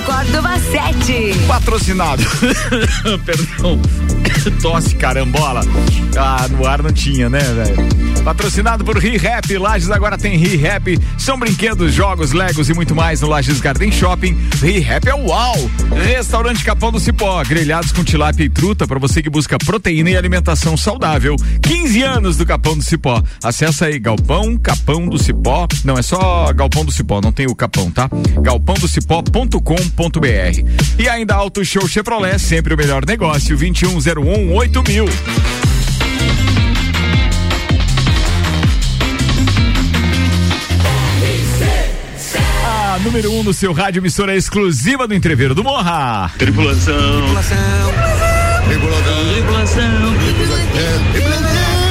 Córdova 7. Patrocinado. Perdão. Tosse carambola. Ah, no ar não tinha, né, velho? Patrocinado por ReHap. Lages agora tem ReHap. São brinquedos, jogos, legos e muito mais no Lages Garden Shopping. ReHap é uau! Restaurante Capão do Cipó. Grelhados com tilápia e truta para você que busca proteína e alimentação saudável. 15 anos do Capão do Cipó. Acesse aí Galpão Capão do Cipó. Não, é só Galpão do Cipó, não tem o Capão, tá? galpãodocipó.com.br. E ainda Auto Show Chevrolet, sempre o melhor negócio. 2101 8000. A número 1 um no seu rádio, emissora exclusiva do Entreveiro do Morra. Tripulação. Tripulação. Tripulação.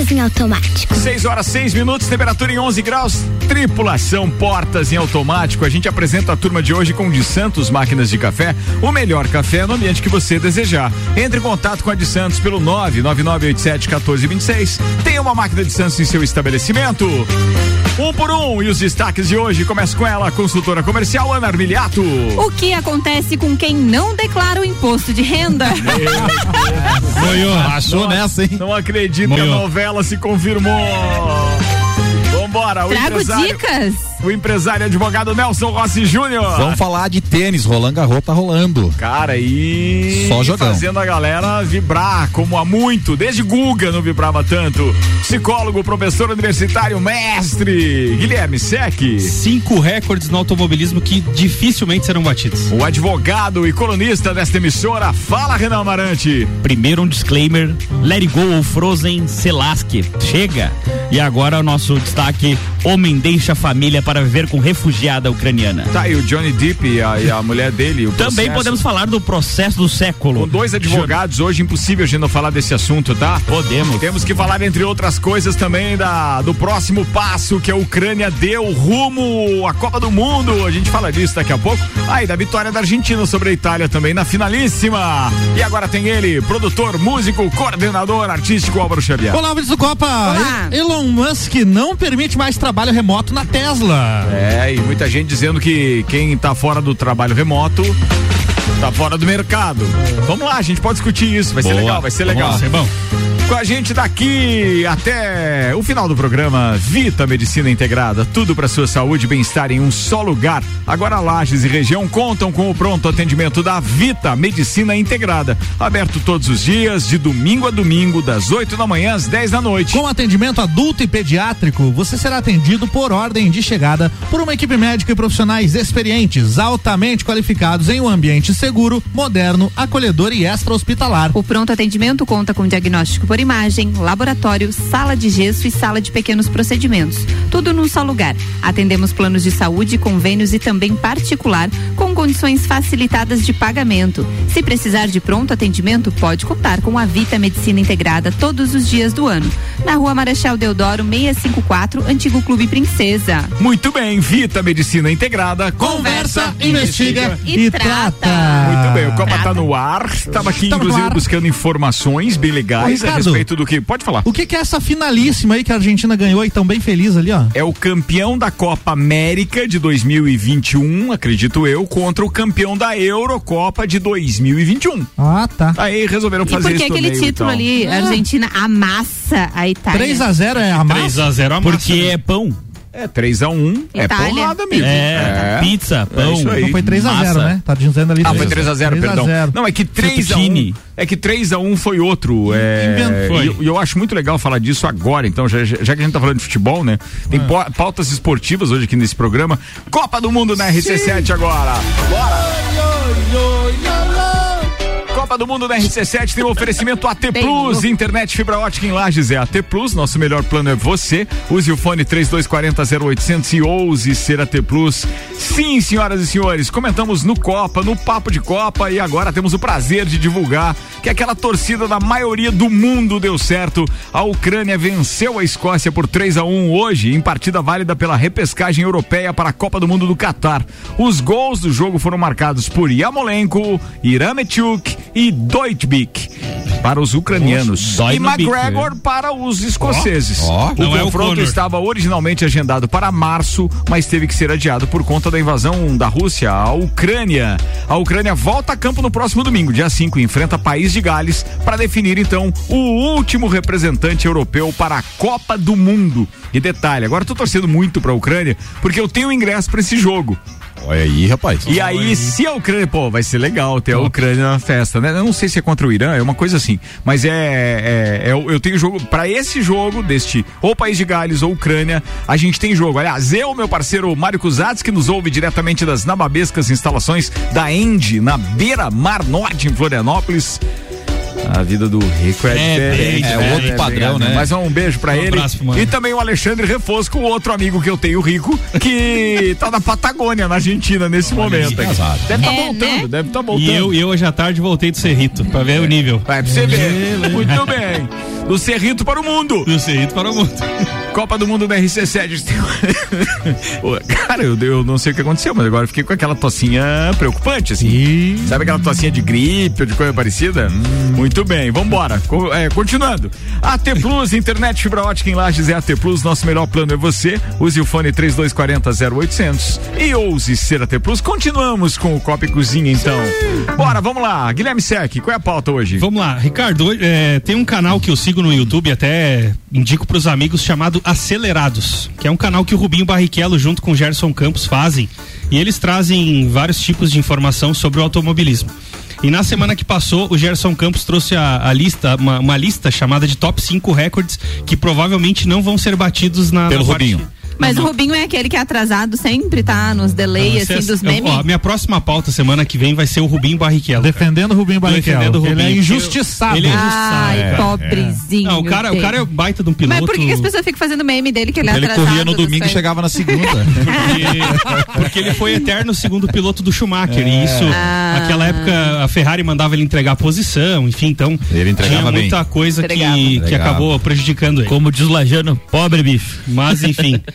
Portas em automático. 6 horas 6 minutos, temperatura em 11 graus. Tripulação Portas em Automático. A gente apresenta a turma de hoje com o de Santos Máquinas de Café, o melhor café no ambiente que você desejar. Entre em contato com a de Santos pelo 999871426. Tenha uma máquina de Santos em seu estabelecimento. Um por um e os destaques de hoje começa com ela, a consultora comercial Ana Armiliato. O que acontece com quem não declara o imposto de renda? Moiou, achou nessa, hein? Não acredito Moiou. que a novela se confirmou. Vambora, o Trago empresário, dicas. o empresário e advogado Nelson Rossi Júnior. Vamos falar de tênis, Roland Garros tá rolando. Cara, e Só jogão. fazendo a galera vibrar como há muito, desde Guga não vibrava tanto. Psicólogo, professor universitário, mestre Guilherme Sec. Cinco recordes no automobilismo que dificilmente serão batidos. O advogado e colunista desta emissora, fala Renan Amarante. Primeiro um disclaimer, Let It Go ou Frozen Selaski, chega. E agora o nosso destaque, homem deixa a família para viver com refugiada ucraniana. Tá aí o Johnny Depp e a, e a mulher dele. o Também processo. podemos falar do processo do século. Com dois advogados hoje, impossível a gente não falar desse assunto, tá? Podemos. Temos que falar, entre outras coisas, também da, do próximo passo que a Ucrânia deu rumo à Copa do Mundo. A gente fala disso daqui a pouco. Aí, da vitória da Argentina sobre a Itália também na finalíssima. E agora tem ele, produtor, músico, coordenador artístico Álvaro Xavier. Olá, do Copa. Olá. E- Elon Musk não permite mais trabalho remoto na Tesla. É, e muita gente dizendo que quem tá fora do trabalho remoto tá fora do mercado. Vamos lá, a gente pode discutir isso, vai ser Boa. legal, vai ser Vamos legal. lá, ser. Com a gente daqui até o final do programa, Vita Medicina Integrada, tudo para sua saúde e bem-estar em um só lugar. Agora Lages e região contam com o pronto atendimento da Vita Medicina Integrada, aberto todos os dias, de domingo a domingo, das 8 da manhã às 10 da noite. Com atendimento adulto e pediátrico, você será atendido por ordem de chegada por uma equipe médica e profissionais experientes, altamente qualificados em um ambiente seguro, moderno, acolhedor e extra-hospitalar. O pronto atendimento conta com diagnóstico por imagem, laboratório, sala de gesso e sala de pequenos procedimentos. Tudo num só lugar. Atendemos planos de saúde, convênios e também particular, com condições facilitadas de pagamento. Se precisar de pronto atendimento, pode contar com a Vita Medicina Integrada todos os dias do ano. Na rua Marechal Deodoro 654, Antigo Clube Princesa. Muito bem, Vita Medicina Integrada, Conversa, investiga e e, trata. trata. Muito bem, o Copa tá no ar. Estava aqui, Tamo no inclusive, buscando informações bem legais Ô, Ricardo. Respeito do que. Pode falar. O que, que é essa finalíssima aí que a Argentina ganhou e tão bem feliz ali, ó? É o campeão da Copa América de 2021, acredito eu, contra o campeão da Eurocopa de 2021. Ah, tá. Aí resolveram E fazer por que esse aquele e título tal. ali, a Argentina amassa a Itália? 3 a 0 é a massa? 3 a 0 a Porque é pão. É 3x1, é porrada mesmo. É, pizza, pão. isso aí. Não foi 3 a 0 massa. né? Tá dizendo ali Ah, foi 3 3x0, 3 a perdão. 0. Não, é que 3x1. Fettuccine. É que 3x1 foi outro. É, Inventou. e eu, e eu acho muito legal falar disso agora, então, já, já já que a gente tá falando de futebol, né? Tem pau- pautas esportivas hoje aqui nesse programa. Copa do Mundo na RC7 agora. Copa do Mundo da RC7 tem um oferecimento AT Plus, internet fibra ótica em Lages é AT Plus, nosso melhor plano é você. Use o fone 3240 0800 e ouse ser AT Plus. Sim, senhoras e senhores, comentamos no Copa, no Papo de Copa e agora temos o prazer de divulgar que aquela torcida da maioria do mundo deu certo. A Ucrânia venceu a Escócia por 3 a 1 hoje em partida válida pela repescagem europeia para a Copa do Mundo do Catar. Os gols do jogo foram marcados por Yamolenko, Irametchuk e Deutbik para os ucranianos dói e no bico, McGregor para os escoceses. Ó. O Não é o confronto Conor. estava originalmente agendado para março, mas teve que ser adiado por conta da invasão da Rússia à Ucrânia. A Ucrânia volta a campo no próximo domingo, dia 5, e enfrenta País de Gales para definir então o último representante europeu para a Copa do Mundo. E detalhe, agora eu tô torcendo muito para a Ucrânia porque eu tenho ingresso para esse jogo. Olha aí, rapaz. E aí, se a Ucrânia, pô, vai ser legal ter a Ucrânia na festa, né? Eu não sei se é contra o Irã, é uma coisa assim. Mas é. é, é- eu tenho jogo. Pra esse jogo, deste ou País de Gales ou Ucrânia, a gente tem jogo. Aliás, eu, meu parceiro Mário Cusatz, que nos ouve diretamente das nababescas instalações da End, na beira Mar Norte, em Florianópolis. A vida do rico é, É, diferente. é né? outro padrão, né? Mas um beijo pra Um ele. abraço. E também o Alexandre Refosco, o outro amigo que eu tenho rico, que tá na Patagônia, na Argentina, nesse momento. aqui. azar. Deve estar É, voltando, né? deve estar voltando. E eu, e eu hoje à tarde voltei do Cerrito, pra ver o nível. Vai pra você ver. Muito bem. Do Cerrito para o mundo. Do Cerrito para o mundo. Copa do Mundo da RC7. Pô, Cara, eu, eu não sei o que aconteceu, mas agora eu fiquei com aquela tocinha preocupante, assim. Sabe aquela tocinha de gripe ou de coisa parecida? Muito bem, vambora. Co- é, continuando. AT Plus, internet fibra ótica em Lages é AT Plus. Nosso melhor plano é você. Use o fone 3240 0800 e ouse ser AT Plus. Continuamos com o Copa e Cozinha, então. Bora, vamos lá. Guilherme Sec, qual é a pauta hoje? Vamos lá, Ricardo, é, tem um canal que eu sigo no YouTube, até indico pros amigos, chamado Acelerados, que é um canal que o Rubinho Barrichello junto com o Gerson Campos fazem, e eles trazem vários tipos de informação sobre o automobilismo. E na semana que passou, o Gerson Campos trouxe a, a lista, uma, uma lista chamada de top 5 recordes que provavelmente não vão ser batidos na, Pelo na parte- Rubinho. Mas o Rubinho é aquele que é atrasado sempre, tá? Nos delay, Não, assim, cê- dos memes. ó, minha próxima pauta semana que vem vai ser o Rubinho Barrichello. Defendendo o Rubinho Barrichello. Defendendo o Ele é Rubinho. injustiçado. Ele é Ai, É, pobrezinho. Não, o cara, o cara é baita de um piloto. Mas por que, que as pessoas ficam fazendo meme dele que ele é Ele atrasado? corria no domingo e chegava na segunda. Porque, porque ele foi eterno segundo piloto do Schumacher. E isso, Ah. naquela época, a Ferrari mandava ele entregar a posição, enfim, então. Ele entregava tinha bem. muita coisa que, Entregava. que Entregava. acabou prejudicando ele. Como diz o Lajano, pobre bicho. Mas, enfim.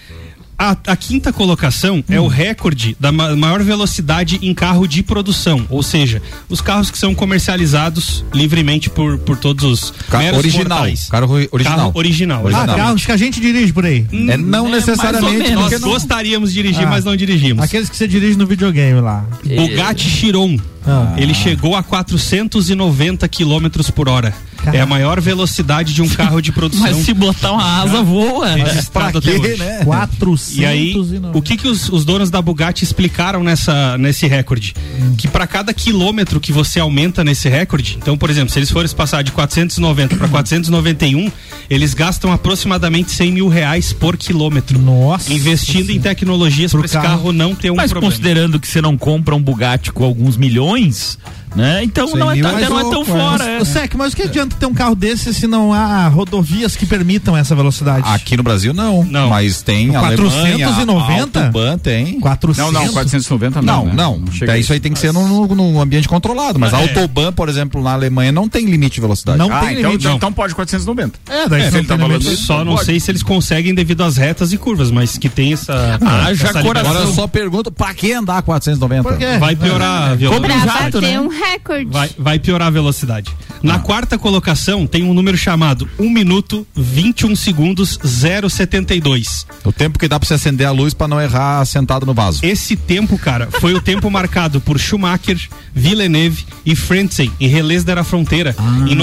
A, a quinta colocação é o recorde da ma- maior velocidade em carro de produção, ou seja, os carros que são comercializados livremente por, por todos os meros original. mortais. Carro ori- original. Carro original. Ah, Original. carros que a gente dirige por aí. É não necessariamente. Nós não- gostaríamos de dirigir, Ah. mas não dirigimos. Aqueles que você dirige no videogame lá. Bugatti Chiron. Ah. Ele chegou a 490 quilômetros por hora. É a maior velocidade de um carro de produção Mas se botar uma asa, voa. registrado até hoje. né? 490. E aí, o que que os, os donos da Bugatti explicaram nessa, nesse recorde? Que para cada quilômetro que você aumenta nesse recorde, então, por exemplo, se eles forem passar de 490 para 491, eles gastam aproximadamente 100 mil reais por quilômetro. Nossa. Investindo em tecnologias para esse carro. não ter um Mas problema. considerando que você não compra um Bugatti com alguns milhões, milhões né? Então não é, mas até não é tão mas- fora. é. Ô, Sec, mas o que adianta ter um carro desse se não há rodovias que permitam essa velocidade? Aqui no Brasil não. Não. Mas tem No Alemanha, 490? Autobahn tem. 400? Não, não, 490 não. Não, né? não. a isso aí tem que ser num, num ambiente controlado. Mas É. a Autobahn, por exemplo, na Alemanha não tem limite de velocidade. Não Ah, tem então, limite. então pode 490. É, daí É, tá não tem falando limite. Só não Pode. sei se eles conseguem devido às retas e curvas, mas que tem essa. Haja essa coração. Agora eu só pergunto, pra que andar 490? Por quê? Vai piorar a Pra velocidade. jato, bater né? um recorde. Vai, vai piorar a velocidade. Na quarta colocação tem um número chamado 1 minuto 21 segundos 072. O tempo que dá pra você acender a luz pra não errar sentado no vaso. Esse tempo, cara, foi o tempo marcado por Schumacher, Villeneuve e Frentzen em Relés da Fronteira em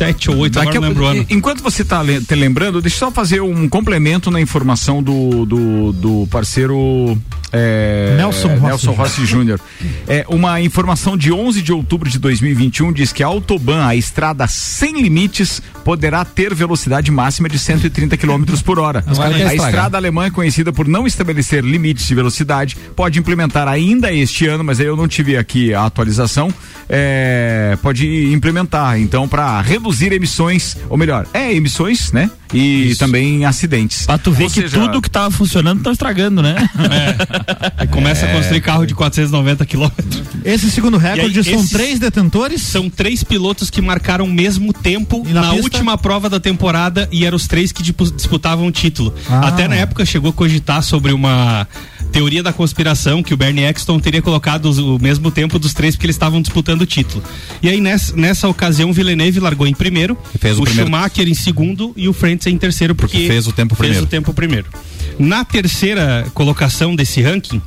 97 ou 8, agora Daqui não lembro o ano. Enquanto você está te lembrando, deixa eu só fazer um complemento na informação do, do, do parceiro é, Nelson Rossi Nelson Rossi Júnior. É, uma informação de 11 de outubro de 2021 diz que a Autobahn, a estrada sem limites, poderá ter velocidade máxima de 130 km por hora. A estrada alemã é conhecida por não estabelecer limites de velocidade, pode implementar ainda este ano, mas aí eu não tive aqui a atualização. é, pode implementar, então, para reduzir emissões, ou melhor, é emissões, né? E também acidentes. Pra tu ver Ou que seja, tudo que tava funcionando tá estragando, né? Aí começa a construir carro de 490 quilômetros. Esse segundo recorde aí, são esses- três detentores? São três pilotos que marcaram o mesmo tempo E na na, última prova da temporada e eram os três que disputavam o título. Ah. Até na época chegou a cogitar sobre uma teoria da conspiração que o Bernie Eccleston teria colocado o mesmo tempo dos três porque eles estavam disputando o título. E aí nessa, nessa ocasião o Villeneuve largou em primeiro, fez o o primeiro. Schumacher em segundo e o Frentzen em terceiro porque, Porque fez o tempo fez primeiro. o tempo primeiro. Na terceira colocação desse ranking,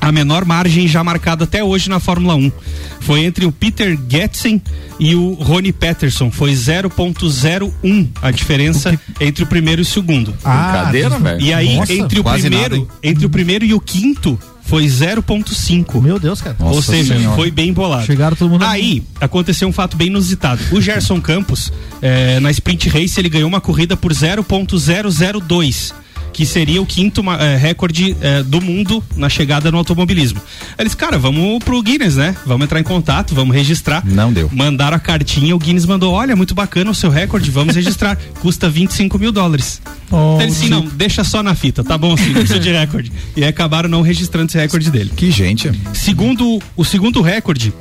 a menor margem já marcada até hoje na Fórmula 1 foi entre o Peter Getzen e o Rony Peterson. Foi 0.01 a diferença entre o primeiro e o segundo. Brincadeira, velho. E aí, Nossa, entre o primeiro, nada, entre o primeiro e o quinto, foi 0.5. Meu Deus, cara. Ou Nossa seja, Senhora. foi bem bolado. Chegaram todo mundo Aí, aconteceu um fato bem inusitado. O Gerson Campos, eh, na Sprint Race, ele ganhou uma corrida por 0.002. Que seria o quinto eh, recorde eh, do mundo na chegada no automobilismo. Aí Eles, cara, vamos pro Guinness, né? Vamos entrar em contato, vamos registrar. Não deu. Mandaram a cartinha, o Guinness mandou: olha, muito bacana o seu recorde, vamos registrar. Custa 25 mil dólares. Oh, Então ele disse: não, deixa só na fita, tá bom, sim, isso de recorde. E aí acabaram não registrando esse recorde dele. Que gente. Segundo o segundo recorde,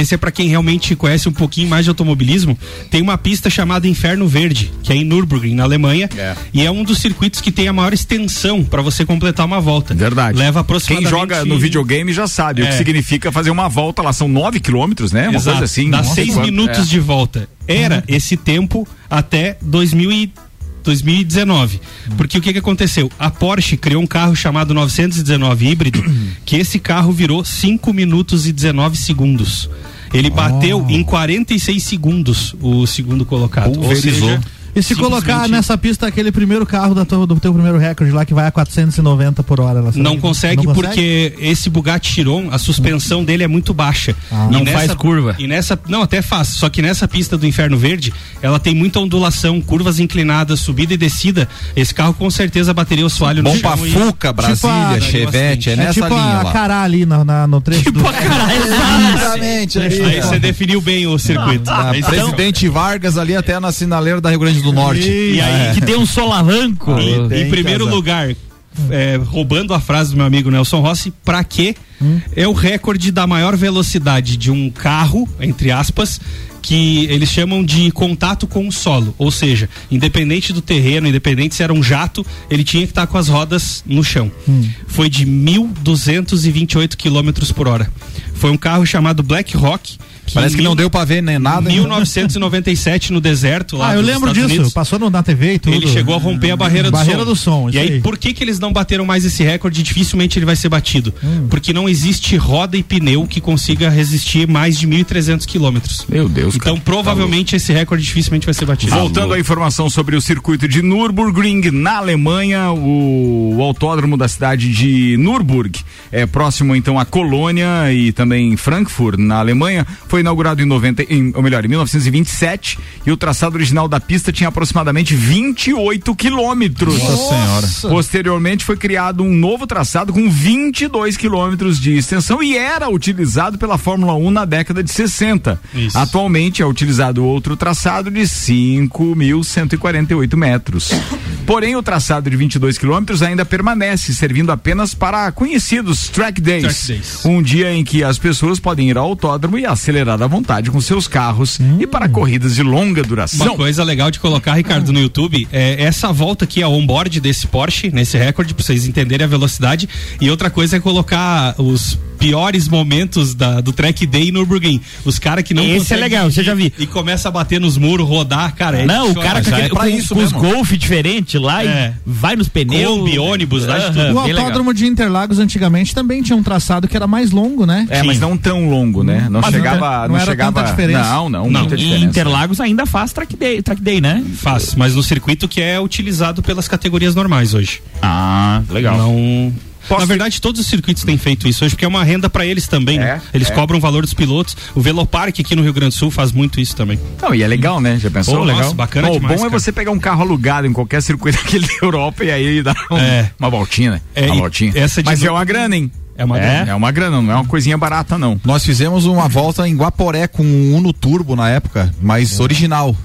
esse é para quem realmente conhece um pouquinho mais de automobilismo. Tem uma pista chamada Inferno Verde, que é em Nürburgring, na Alemanha, É. e é um dos circuitos que tem a maior extensão para você completar uma volta. Verdade. Leva Quem aproximadamente joga no videogame já sabe o que É. significa fazer uma volta lá. São nove quilômetros, né? Uma Exato, coisa assim. Dá seis quanto. minutos É. de volta. Era esse tempo até 2000 e 2019. Porque o que, que aconteceu? A Porsche criou um carro chamado 919 híbrido, que esse carro virou 5 minutos e 19 segundos. Ele bateu em 46 segundos o segundo colocado. Ou Pulverizou. seja, E se colocar nessa pista aquele primeiro carro da tua- do teu primeiro recorde lá que vai a 490 por hora? Ela Não consegue, porque esse Bugatti Chiron, a suspensão dele é muito baixa. Ah. Não faz curva. E nessa, não, até faz, só que nessa pista do Inferno Verde, ela tem muita ondulação, curvas inclinadas, subida e descida. Esse carro com certeza bateria o soalho no Bom chão pra e- Fuca, Brasília, a- Chevette, é, É nessa tipo linha a lá. Cará ali na, na- no trecho do... Exatamente. ali, Aí ó. você definiu bem o circuito. Da Então, Presidente Vargas ali até na sinaleira da Rio Grande do Norte. e aí, Que tem um solavanco. em, primeiro lugar, é, roubando a frase do meu amigo Nelson Rossi, pra quê? É o recorde da maior velocidade de um carro, entre aspas, que eles chamam de contato com o solo. Ou seja, independente do terreno, independente se era um jato, ele tinha que estar com as rodas no chão. Foi de 1.228 km por hora. Foi um carro chamado Black Rock. Parece que não deu pra ver nem nada. hein? 1997 no deserto lá Ah, eu lembro Estados disso. Unidos. Passou no, na TV e tudo. Ele chegou a romper a barreira do Barreira som. do som, E aí, aí. por que que eles não bateram mais esse recorde? Dificilmente ele vai ser batido. Hum. Porque não existe roda e pneu que consiga resistir mais de 1.300 quilômetros. Meu Deus, Então, cara. provavelmente esse recorde dificilmente vai ser batido. Voltando à informação sobre o circuito de Nürburgring na Alemanha, o, o autódromo da cidade de Nürburg, é próximo então à Colônia e também Frankfurt na Alemanha, foi inaugurado em 90, em, ou melhor, em 1927 e o traçado original da pista tinha aproximadamente 28 quilômetros. Nossa Senhora. Posteriormente foi criado um novo traçado com 22 quilômetros de extensão e era utilizado pela Fórmula 1 na década de 60. Isso. Atualmente é utilizado outro traçado de 5.148 metros. Porém, o traçado de 22 quilômetros ainda permanece, servindo apenas para conhecidos track days, Track days. Um dia em que as pessoas podem ir ao autódromo e acelerar à vontade com seus carros e para corridas de longa Uma duração. coisa legal de colocar, Ricardo, no YouTube é essa volta aqui ao onboard desse Porsche, nesse recorde, pra vocês entenderem a velocidade. E outra coisa é colocar os piores momentos da, do track day no Nürburgring. Os caras que não Esse é legal, você já vi. E começa a bater nos muros, rodar, cara. é Não, de o cara aquele- é pra com- isso com os golfe diferente lá É. e vai nos pneus. Kombi, ônibus, lá de Aham, tudo. O bem legal. autódromo de Interlagos antigamente também tinha um traçado que era mais longo, né? É, mas não tão longo, né? Não Mas chegava, não não, era chegava. tanta diferença. Não, não, Não, muita E diferença. Interlagos ainda faz track day, track day né? Faz, mas no circuito que é utilizado pelas categorias normais hoje. Ah, legal. Não. Posso- Na verdade, todos os circuitos têm feito isso hoje, porque é uma renda pra eles também, né? É, Eles é. cobram o valor dos pilotos. O Velopark aqui no Rio Grande do Sul faz muito isso também. Não, e é legal, né? Já pensou? Pô, legal. bacana Bom, O demais, bom é cara. você pegar um carro alugado em qualquer circuito aquele da Europa e aí dar um- É. uma voltinha, né? É, uma e voltinha. essa de Mas no- é uma grana, hein? É uma É uma grana, não é uma coisinha barata, não. Nós fizemos uma volta em Guaporé com um Uno Turbo na época, mas original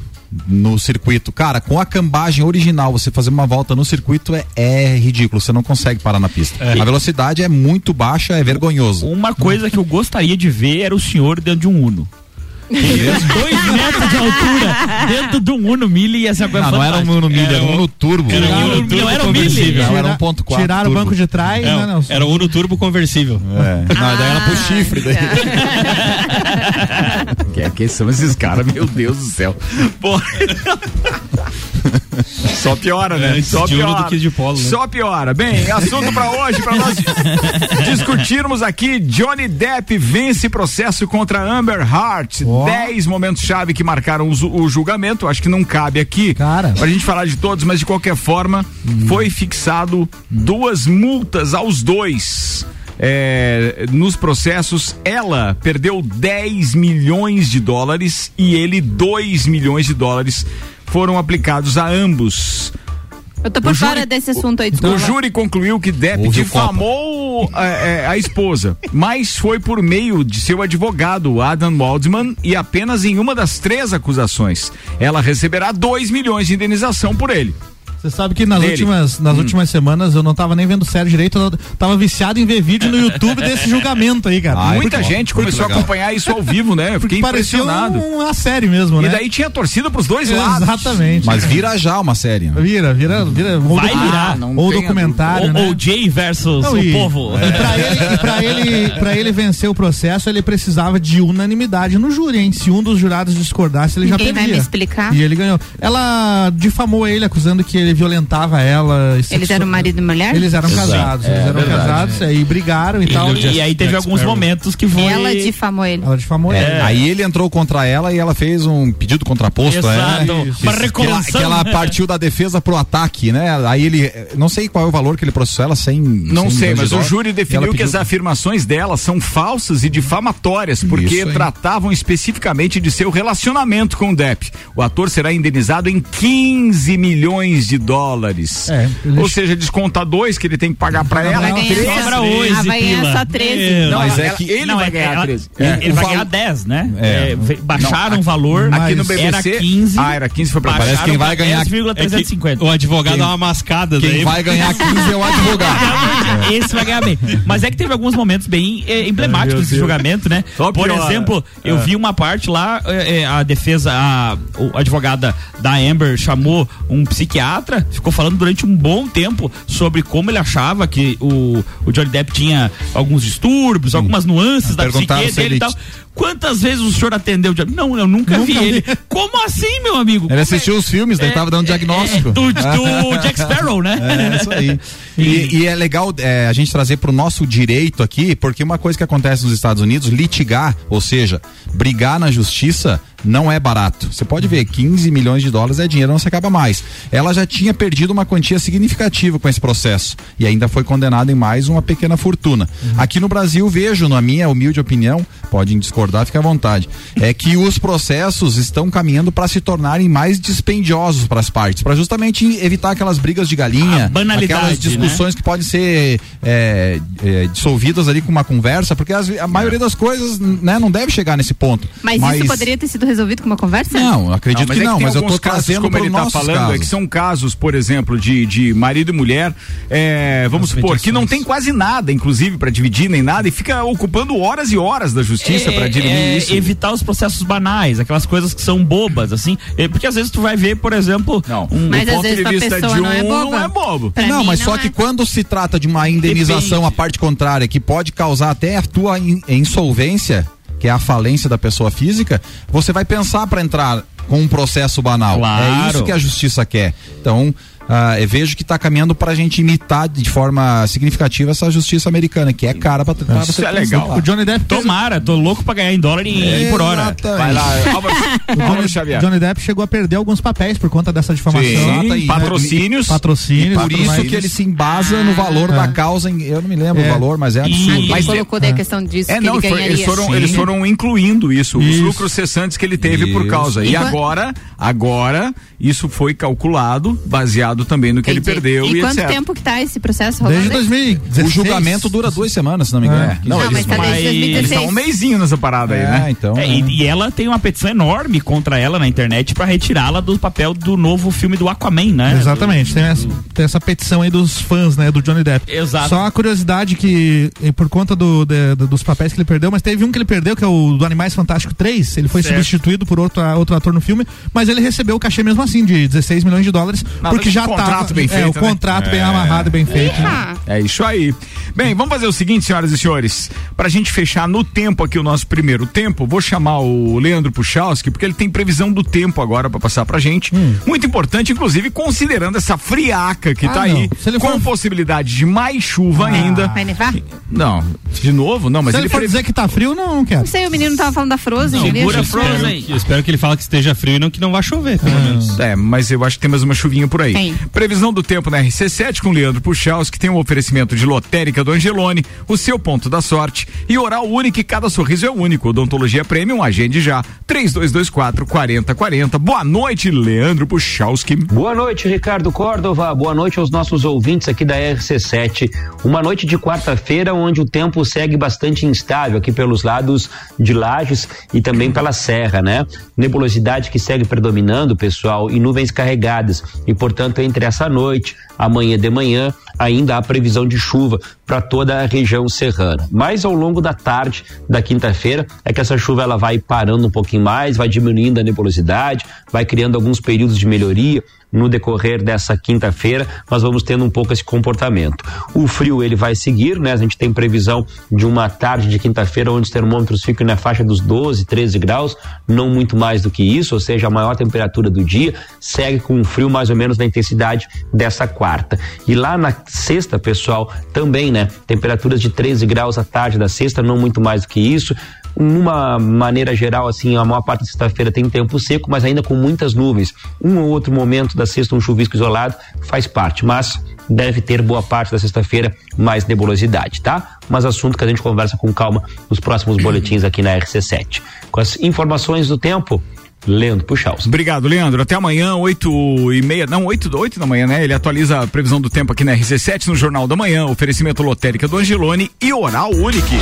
no circuito. Cara, com a cambagem original, você fazer uma volta no circuito é, é ridículo, você não consegue parar na pista. A velocidade é muito baixa, é vergonhoso. Uma coisa que eu gostaria de ver era o senhor dentro de um Uno. Dois metros de altura dentro de um Uno Mille ser uma coisa Não, não era um. Uno Mille, era um Uno Turbo. Era um Não, Uno Não era Mille. Não, era Tira- 1.4 Tiraram o turbo. banco de trás, Não, né, Nelson? era o Uno Turbo conversível. É. Não, daí era pro chifre. Daí. Que, que são esses caras, meu Deus do céu. Pô. Só piora, né? Antes Só piora. do que de polo, né? Só piora. Bem, assunto pra hoje, pra nós discutirmos aqui. Johnny Depp vence processo contra Amber Heard. Ó. Dez momentos-chave que marcaram o, o julgamento. Acho que não cabe aqui Cara. pra gente falar de todos, mas de qualquer forma, foi fixado duas multas aos dois. É, nos processos, ela perdeu 10 milhões de dólares e ele 2 milhões de dólares foram aplicados a ambos. Eu tô por O fora júri- desse assunto aí, O desculpa. júri concluiu que Depp Houve o difamou é, é, a esposa, mas foi por meio de seu advogado, Adam Waldman, e apenas em uma das três acusações. Ela receberá 2 milhões de indenização por ele. Você sabe que nas Dele. últimas, Hum. nas últimas semanas eu não tava nem vendo série direito, eu tava viciado em ver vídeo no YouTube desse julgamento aí, cara. Ai, Muita gente bom, começou a acompanhar isso ao vivo, né? Eu Porque fiquei parecia impressionado. uma série mesmo, né? E daí tinha torcida pros dois lados. Exatamente. Mas vira já uma série. né? Vira, vira, vira. Ou Vai virar, Ou documentário, O, né? o Jay versus Não, o e- povo. E pra ele, e pra ele, pra ele vencer o processo, ele precisava de unanimidade no júri, hein? Se um dos jurados discordasse, ele já Ninguém vai perdia. me explicar? E ele ganhou. Ela difamou ele, acusando que ele violentava ela. e Eles sexu- eram marido e mulher? Eles eram casados, eles eram verdade. casados, aí brigaram e tal. Ele- E aí teve alguns momentos que foi. Ela difamou ele. Ela difamou ele. Aí ele entrou contra ela e ela fez um pedido contraposto, Exato. né? Uma Que- que ela, que ela né? partiu da defesa pro ataque, né? Aí ele, não sei qual é o valor que ele processou ela sem. Não 100 sei, mas o júri E definiu ela que as pediu- afirmações dela são falsas e difamatórias, porque tratavam especificamente de seu relacionamento com o Depp. O ator será indenizado em 15 milhões de dólares. É, ele- Ou seja, desconta dois que ele tem que pagar pra ela. Vai ganhar três. sobra Ah, hoje, vai ganhar só 13. Meu, Não, Mas é ela- que- ele Não, vai é- ganhar ela- 13. Ele, É, ele vai val- ganhar 10, né? É. É, baixaram Não, o valor. Aqui no BBC. Era 15. Ah, era 15 foi pra. Parece que quem vai ganhar- 10,350. O advogado Quem- dá uma mascada Quem daí. vai ganhar 15 é o advogado. Esse vai ganhar bem. Mas é que teve alguns momentos bem é, emblemáticos desse julgamento, né? Por exemplo, eu vi uma parte lá, é, é, a defesa, a advogada da Amber chamou um psiquiatra, ficou falando durante um bom tempo sobre como ele achava que o, o Johnny Depp tinha alguns distúrbios, algumas nuances da psique dele e tal. Quantas vezes o senhor atendeu o? Não, eu nunca, vi Nunca vi. ele. Como assim, meu amigo? Ele Como assistiu os filmes, daí tava dando diagnóstico. É, do, do Jack Sparrow, né? É, isso aí. E, e é legal é, a gente trazer pro nosso direito aqui, porque uma coisa que acontece nos Estados Unidos, litigar, ou seja, brigar na justiça, não é barato. Você pode ver, 15 milhões de dólares é dinheiro, não se acaba mais. Ela já tinha perdido uma quantia significativa com esse processo e ainda foi condenada em mais uma pequena fortuna. Aqui no Brasil, vejo, na minha humilde opinião, podem discordar, fique à vontade, é que os processos estão caminhando para se tornarem mais dispendiosos para as partes, para justamente evitar aquelas brigas de galinha, aquelas discussões que podem ser é, é, dissolvidas ali com uma conversa, porque as- a maioria das coisas né, não deve chegar nesse ponto. Mas, isso poderia ter sido resolvido com uma conversa? Não, acredito mas que é não, tem mas eu casos, trazendo como ele tá nosso falando, caso. é que são casos, por exemplo, de, de marido e mulher, é, vamos As supor, que não tem quase nada, inclusive, para dividir nem nada, e fica ocupando horas e horas da justiça para dirimir é, isso. evitar os processos banais, aquelas coisas que são bobas, assim. Porque às vezes tu vai ver, por exemplo, Não, um, Mas do ponto de vista de um, não é boba. não é bobo. Pra não, mas não só é. que quando se trata de uma indenização Depende. à parte contrária, que pode causar até a tua in- insolvência, que é a falência da pessoa física, você vai pensar para entrar com um processo banal. Claro. É isso que a justiça quer. Então, ah, eu vejo que está caminhando para a gente imitar de forma significativa essa justiça americana, que é cara para Isso é legal. O Johnny Depp Tomara, tô louco pra ganhar em dólar e ir por hora. Exatamente. Vai lá, O Johnny, Xavier. Johnny Depp chegou a perder alguns papéis por conta dessa difamação. Sim, e- patrocínios. Patrocínios. Por tudo isso que ele se embasa no valor É. da causa, em- eu não me lembro É. o valor, mas é E- absurdo. Ele Mas colocou daí a questão disso É, que não, ele foi- eles, foram, Sim. eles foram incluindo isso, os Isso. lucros cessantes que ele teve por Isso. causa. E Enquanto- agora, agora, isso foi calculado, baseado também no que ele Entendi. perdeu e, E quanto etc. tempo que tá esse processo rolando? Desde aí? 2016. O julgamento dura duas semanas, se não me engano. É. Não, Não, eles, mas tá desde mas- 2016. eles estão um mêsinho nessa parada aí, É, né? então. É, e, e ela tem uma petição enorme contra ela na internet pra retirá-la do papel do novo filme do Aquaman, né? Exatamente, tem essa, tem essa petição aí dos fãs, né, do Johnny Depp. Exato. Só a curiosidade que, por conta do, de- do- dos papéis que ele perdeu, mas teve um que ele perdeu, que é o do Animais Fantásticos 3, ele foi Certo. substituído por outro, outro ator no filme, mas ele recebeu o cachê mesmo assim, de 16 milhões de dólares, Nada porque de já contrato tava, bem é, feito, o né? contrato bem É. amarrado e bem feito. né? Ah, É isso aí. Bem, vamos fazer o seguinte, senhoras e senhores. Pra gente fechar no tempo aqui o nosso primeiro tempo, vou chamar o Leandro Puchalski, porque ele tem previsão do tempo agora pra passar pra gente. Muito importante, inclusive, considerando essa friaca que Hum. Ah, tá não. aí, com for- Ah. possibilidade de mais chuva ainda. vai nevar? Não, de novo, não, mas Se ele, ele for pre- dizer que tá frio, não, não quero. Não sei, o menino tava falando da Frozen. ali, segura a Frozen. Espero, eu espero que ele fale que esteja frio e não que não vá chover, pelo menos. É, mas eu acho que tem mais uma chuvinha por aí. Tem. Previsão do tempo na RC7 com Leandro Puchalski, tem um oferecimento de lotérica do Angelone, o seu ponto da sorte e oral único e cada sorriso é único. Odontologia Premium, agende já. 3224 4040. Boa noite, Leandro Puchalski. Boa noite, Ricardo Córdova. Boa noite aos nossos ouvintes aqui da RC7. Uma noite de quarta-feira onde o tempo segue bastante instável aqui pelos lados de Lages e também pela Serra, né? Nebulosidade que segue predominando, pessoal, e nuvens carregadas. E, portanto, entre essa noite, amanhã de manhã, ainda há previsão de chuva para toda a região serrana. Mas ao longo da tarde da quinta-feira é que essa chuva ela vai parando um pouquinho mais, vai diminuindo a nebulosidade, vai criando alguns períodos de melhoria no decorrer dessa quinta-feira, nós vamos tendo um pouco esse comportamento. O frio ele vai seguir, né? A gente tem previsão de uma tarde de quinta-feira onde os termômetros ficam na faixa dos 12, 13 graus, não muito mais do que isso, ou seja, a maior temperatura do dia segue com um frio mais ou menos na intensidade dessa quarta. E lá na sexta, pessoal, também, né? Temperaturas de 13 graus à tarde da sexta, não muito mais do que isso. Numa maneira geral, assim, a maior parte da sexta-feira tem tempo seco, mas ainda com muitas nuvens. Um ou outro momento da sexta, um chuvisco isolado, faz parte, mas deve ter boa parte da sexta-feira mais nebulosidade, tá? Mas assunto que a gente conversa com calma nos próximos boletins aqui na RC7. Com as informações do tempo, Leandro Puxaus. Obrigado, Leandro. Até amanhã, 8 e meia. Não, 8, 8 da manhã, né? Ele atualiza a previsão do tempo aqui na RC7 no Jornal da Manhã. Oferecimento lotérica do Angelone e Oral Unique.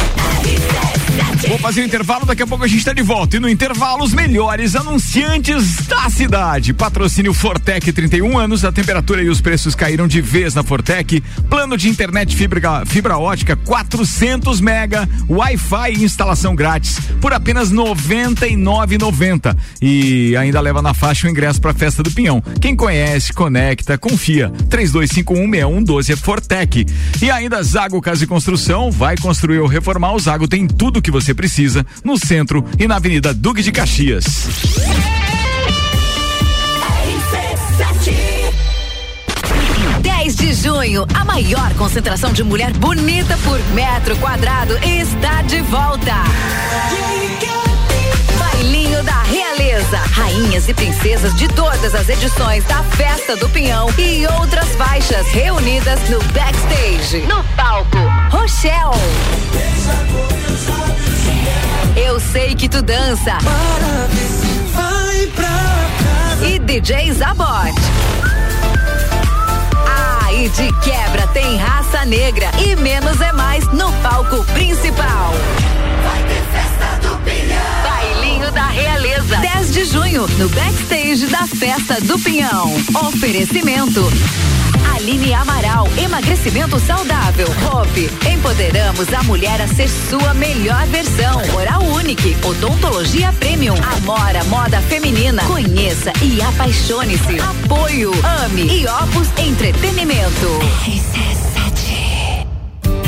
Vou fazer o intervalo, daqui a pouco a gente está de volta. E no intervalo, os melhores anunciantes da cidade. Patrocínio Fortec, 31 anos, a temperatura e os preços caíram de vez na Fortec. Plano de internet fibra, fibra ótica 400 mega, Wi-Fi e instalação grátis por apenas R$ 99,90. E ainda leva na faixa o ingresso para a festa do Pinhão. Quem conhece, conecta, confia. 32516112 é Fortec. E ainda Zago Casa e Construção, vai construir ou reformar. O Zago tem tudo o que você precisa no centro e na Avenida Duque de Caxias. De junho, a maior concentração de mulher bonita por metro quadrado está de volta. Bailinho da Realeza. Rainhas e princesas de todas as edições da Festa do Pinhão e outras faixas reunidas no backstage. No palco, Rochelle. Eu sei que tu dança. E DJ Zabot. Ah, e de quebra tem raça negra e menos é mais no palco principal. Vai ter festa do Pinhão. Bailinho da Realeza. 10 de junho, no backstage da Festa do Pinhão. Oferecimento. Aline Amaral, emagrecimento saudável. Hope, empoderamos a mulher a ser sua melhor versão. Oral Unique, odontologia premium. Amora, moda feminina. Conheça e apaixone-se. Apoio, ame e Opus Entretenimento.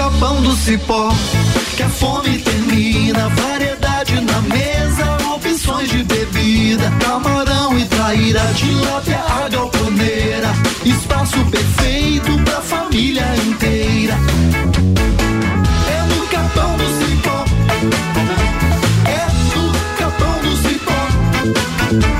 capão do cipó que a fome termina. Variedade na mesa, opções de bebida, camarão e traíra. tilápia, a galponeira. Espaço perfeito pra família inteira. É no Capão do Cipó. É no Capão do Cipó.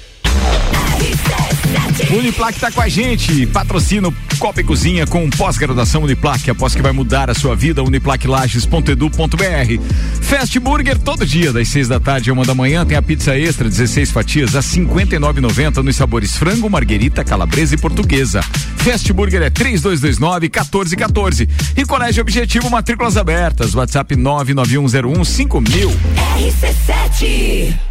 Uniplac tá com a gente, patrocina Copa e Cozinha com pós-graduação Uniplac, após que vai mudar a sua vida, uniplaclages.edu.br. Fast Burger todo dia, das seis da tarde a uma da manhã, tem a pizza extra, 16 fatias, a 59,90 nos sabores frango, marguerita, calabresa e portuguesa. Fast Burger é 3229 1414. E Colégio Objetivo, matrículas abertas, WhatsApp 99101 5000. RC7.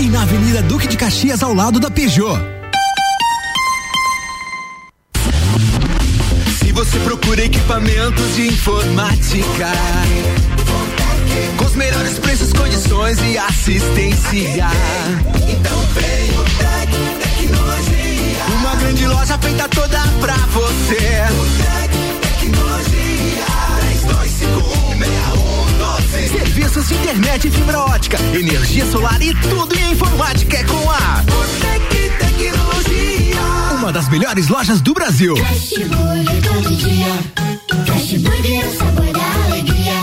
e na Avenida Duque de Caxias, ao lado da Peugeot. Se você procura equipamentos de informática, com os melhores preços, condições e assistência, então vem o Tec Tecnologia. Uma grande loja feita toda pra você. O Tec Tecnologia. 32516112. Serviços de internet e fibra ótica, energia solar e tudo em informática é com a Tec Tecnologia. uma das melhores lojas do Brasil. Fast Burger todo dia. Fast Burger é o sabor da alegria.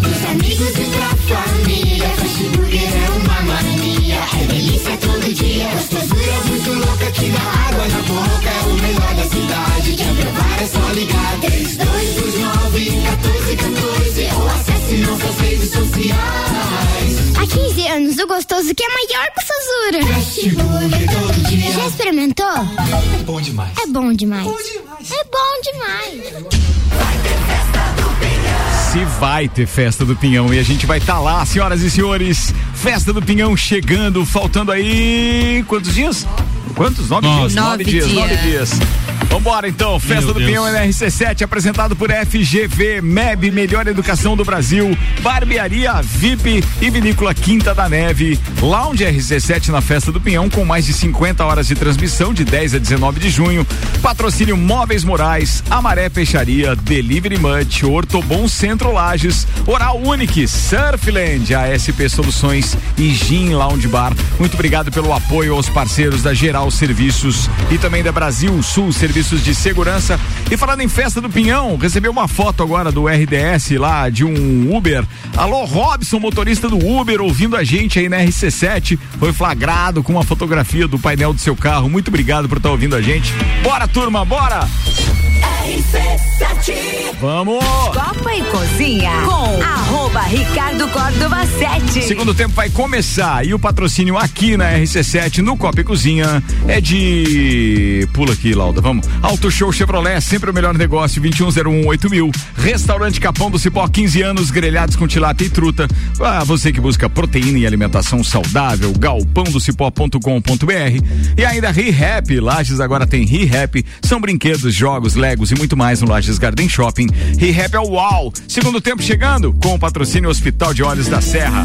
Dos amigos e pra família. Burger é uma mania. É delícia todo dia. Gostosura muito louca que dá água na boca. É o melhor da cidade. Quer provar é só ligar. 3229 1414 ou acesse nossas redes sociais. Há 15 anos, o gostoso que é maior que o Sazura. Fast Burger todo dia. Já experimentou? É bom demais. É bom demais. É bom demais. Se vai ter festa do Pinhão e a gente vai estar tá lá, senhoras e senhores. Festa do Pinhão chegando, faltando aí quantos dias? Quantos? Nove Nove. dias? Nove dias, dias. nove dias. Vambora então, Festa Meu do Deus. Pinhão NRC7, apresentado por FGV, MEB, Melhor Educação do Brasil, Barbearia VIP e Vinícola Quinta da Neve. Lounge RC7 na Festa do Pinhão, com mais de 50 horas de transmissão, de 10 a 19 de junho. Patrocínio Móveis Morais, Amaré Peixaria, Delivery Munch, Ortobon Centro Lages, Oral Unique, Surfland, ASP Soluções e Gin Lounge Bar. Muito obrigado pelo apoio aos parceiros da Geral Serviços e também da Brasil Sul Serviços serviços de segurança. E falando em festa do Pinhão, recebeu uma foto agora do RDS lá de um Uber. Alô, Robson, motorista do Uber, ouvindo a gente aí na RC7. Foi flagrado com uma fotografia do painel do seu carro. Muito obrigado por estar ouvindo a gente. Bora, turma, bora! Vamos! Copa e Cozinha com arroba Ricardo Córdova 7. Segundo tempo vai começar e o patrocínio aqui na RC7 no Copa e Cozinha é de. Pula aqui, Lauda, vamos. Auto Show Chevrolet, sempre o melhor negócio, 2101 mil. Restaurante Capão do Cipó, 15 anos, grelhados com tilápia e truta. Ah, você que busca proteína e alimentação saudável, galpãodocipó.com.br. E ainda ReHap, Lages agora tem ReHap, são brinquedos, jogos, legos e muito mais no Lages Garden Shopping. ReHap é o UAU. Segundo tempo chegando com o patrocínio Hospital de Olhos da Serra.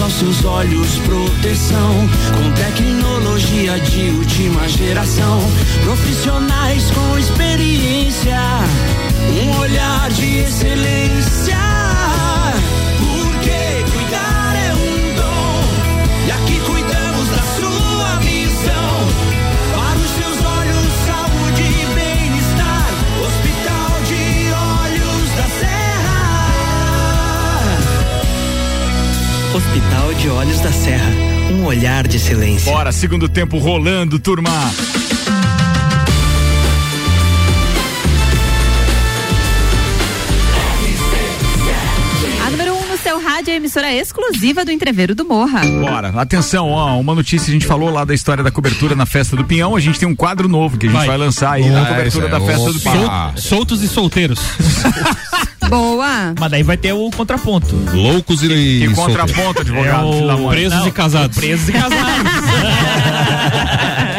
Aos seus olhos proteção com tecnologia de última geração. Profissionais com experiência, um olhar de excelência. Hospital de Olhos da Serra. Um olhar de silêncio. Bora, segundo tempo rolando, turma. A número 1 um no seu rádio é a emissora exclusiva do Entreveiro do Morra. Bora, atenção, ó, uma notícia, a gente falou lá da história da cobertura na festa do Pinhão, a gente tem um quadro novo que a gente vai, Vai. lançar aí na cobertura é da festa do opa. Pinhão. Sol- soltos e solteiros. Boa. Mas daí vai ter o contraponto. Loucos e. Que e contraponto, advogado, É o de presos Deus. e casados. Presos e casados.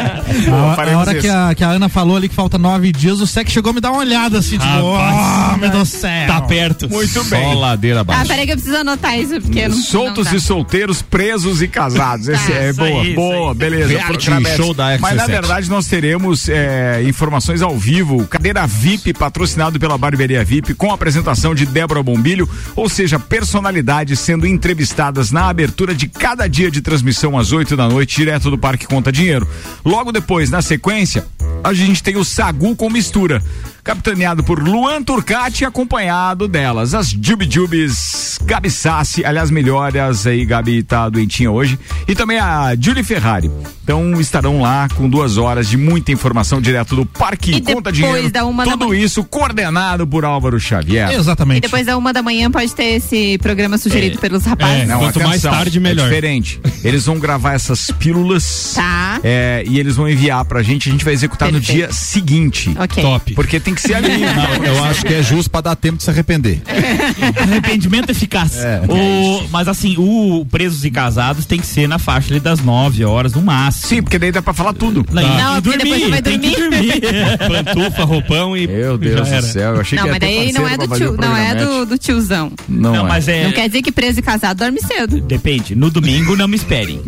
A, a hora que a, que a Ana falou ali que falta nove dias, o SEC chegou a me dar uma olhada assim, tipo, oh, meu Deus do céu. Tá perto. Muito Só bem. ladeira Tá, abaixo. peraí que eu preciso anotar isso, porque não. Soltos não e solteiros, presos e casados. Esse Tá, é isso boa, aí, boa, aí. beleza. Show da Mas na RC7. verdade nós teremos é, informações ao vivo, cadeira VIP patrocinado pela Barbearia VIP com a apresentação de Débora Bombilho, ou seja, personalidades sendo entrevistadas na abertura de cada dia de transmissão às 8 da noite, direto do Parque Conta Dinheiro. Logo depois, na sequência, a gente tem o Sagu com mistura. Capitaneado por Luan Turcati, acompanhado delas, as Jubi Jubis, Gabi Sassi, aliás, melhoras aí, Gabi tá doentinha hoje, e também a Julie Ferrari. Então estarão lá com duas horas de muita informação direto do Parque E Conta depois Dinheiro. da uma da Tudo manhã. isso coordenado por Álvaro Xavier. E Exatamente. depois da uma da manhã pode ter esse programa sugerido pelos rapazes. Não, Quanto mais tarde, melhor. É diferente. Eles vão gravar essas pílulas. Tá. é, e eles vão enviar pra gente, a gente vai executar no Perfeito. dia seguinte. Ok. Top. Porque tem que ser ali. Não, eu acho que é justo pra dar tempo de se arrepender. Arrependimento eficaz. É. O, mas assim, o presos e casados tem que ser na faixa ali das 9 horas no máximo. Sim, porque daí dá pra falar tudo. Não, Não, e porque depois você vai tem que dormir. dormir. Pantufa, roupão e. Meu Deus já do céu, eu achei Não, que ia mas ter daí não é do tio, não é do, do tiozão. Não, Não, é. mas é. Não quer dizer que preso e casado dorme cedo. Depende. No domingo não me esperem.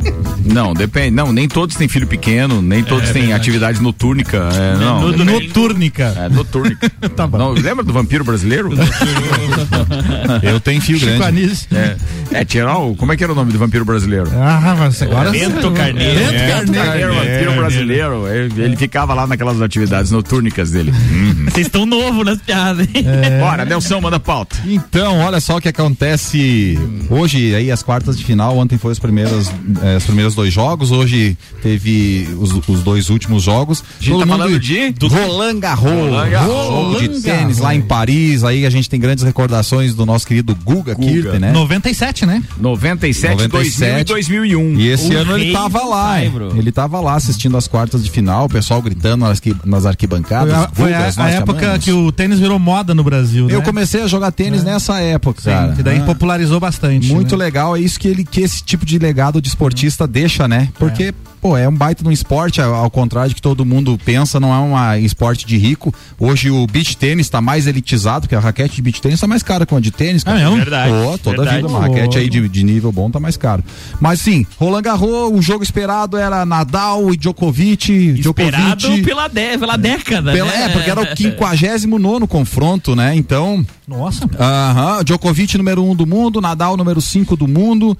Não, depende. Não, nem todos têm filho pequeno, nem todos têm atividade notúrnica. É, não. No Notúrnica. É, notúrnica. Tá bom. Não, lembra do vampiro brasileiro? Eu tenho fio Chico grande. Anísio. é, é, tinha o- como é que era o nome do vampiro brasileiro? Ah, mas agora Bento Carneiro. Bento É. Carneiro. Carneiro, vampiro brasileiro. Ele, ele ficava lá naquelas atividades notúrnicas dele. Uhum. Vocês estão novos nas piadas, hein? Bora, Nelson, manda pauta. Então, olha só o que acontece hoje, aí as quartas de final, ontem foi os primeiros, eh, os primeiros dois jogos, hoje teve os, os dois últimos jogos. A gente tá falando de- do Roland Garros, Roland Garros. jogo de Roland tênis lá em Paris, aí a gente tem grandes recordações do nosso querido Guga, Kirten, né? 97, né? 97, 2000 e 2001. E esse O ano ele tava lá, ele tava lá assistindo as quartas de final, o pessoal gritando nas, arqui- nas Foi arquibancadas. a, foi a- Gugas, a nós te época que o tênis virou moda no Brasil, né? Eu comecei a jogar tênis nessa época, Sim, cara. que daí Ah. popularizou bastante. Muito né? legal, é isso que ele que esse tipo de legado de esportista deixa, né? Porque pô, é um baita de um esporte, ao, contrário de que todo mundo pensa, não é um esporte de rico. Hoje o beach tênis está mais elitizado, porque a raquete de beach tênis está mais cara que a de tênis. cara. Ah, é um? Verdade, Pô, toda a verdade. vida, uma raquete aí de, de nível bom tá mais caro. Mas sim, Roland Garros, o jogo esperado era Nadal e Djokovic. Esperado Djokovic pela, de, pela década. pela- né? É, porque era o 59 confronto, né? Então. Nossa. Aham, Djokovic número 1 um do mundo, Nadal número 5 do mundo.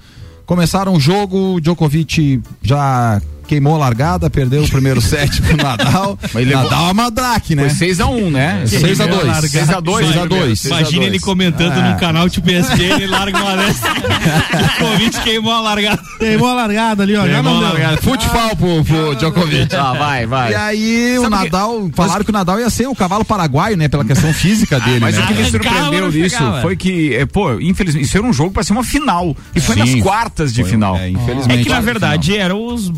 Começaram o jogo, Djokovic já queimou a largada, perdeu o primeiro set pro Nadal. Mas Nadal é uma draque, né? Foi 6x1, né? 6x2. 6x2. 6x2. Imagina ele comentando É. num canal tipo ESPN, ele larga uma dessa. o convite queimou a largada. Queimou a largada ali, ó. Queimou a largada. Futebol pro, pro Djokovic. Ah, vai, vai. E aí o Sabe Nadal, falaram que o Nadal ia ser o cavalo paraguaio, né? Pela questão física dele, Mas né? o que me surpreendeu nisso foi que, é, pô, infelizmente, isso era um jogo pra ser uma final. E foi Sim. nas quartas de Foi um- final. é, infelizmente. É que na verdade eram os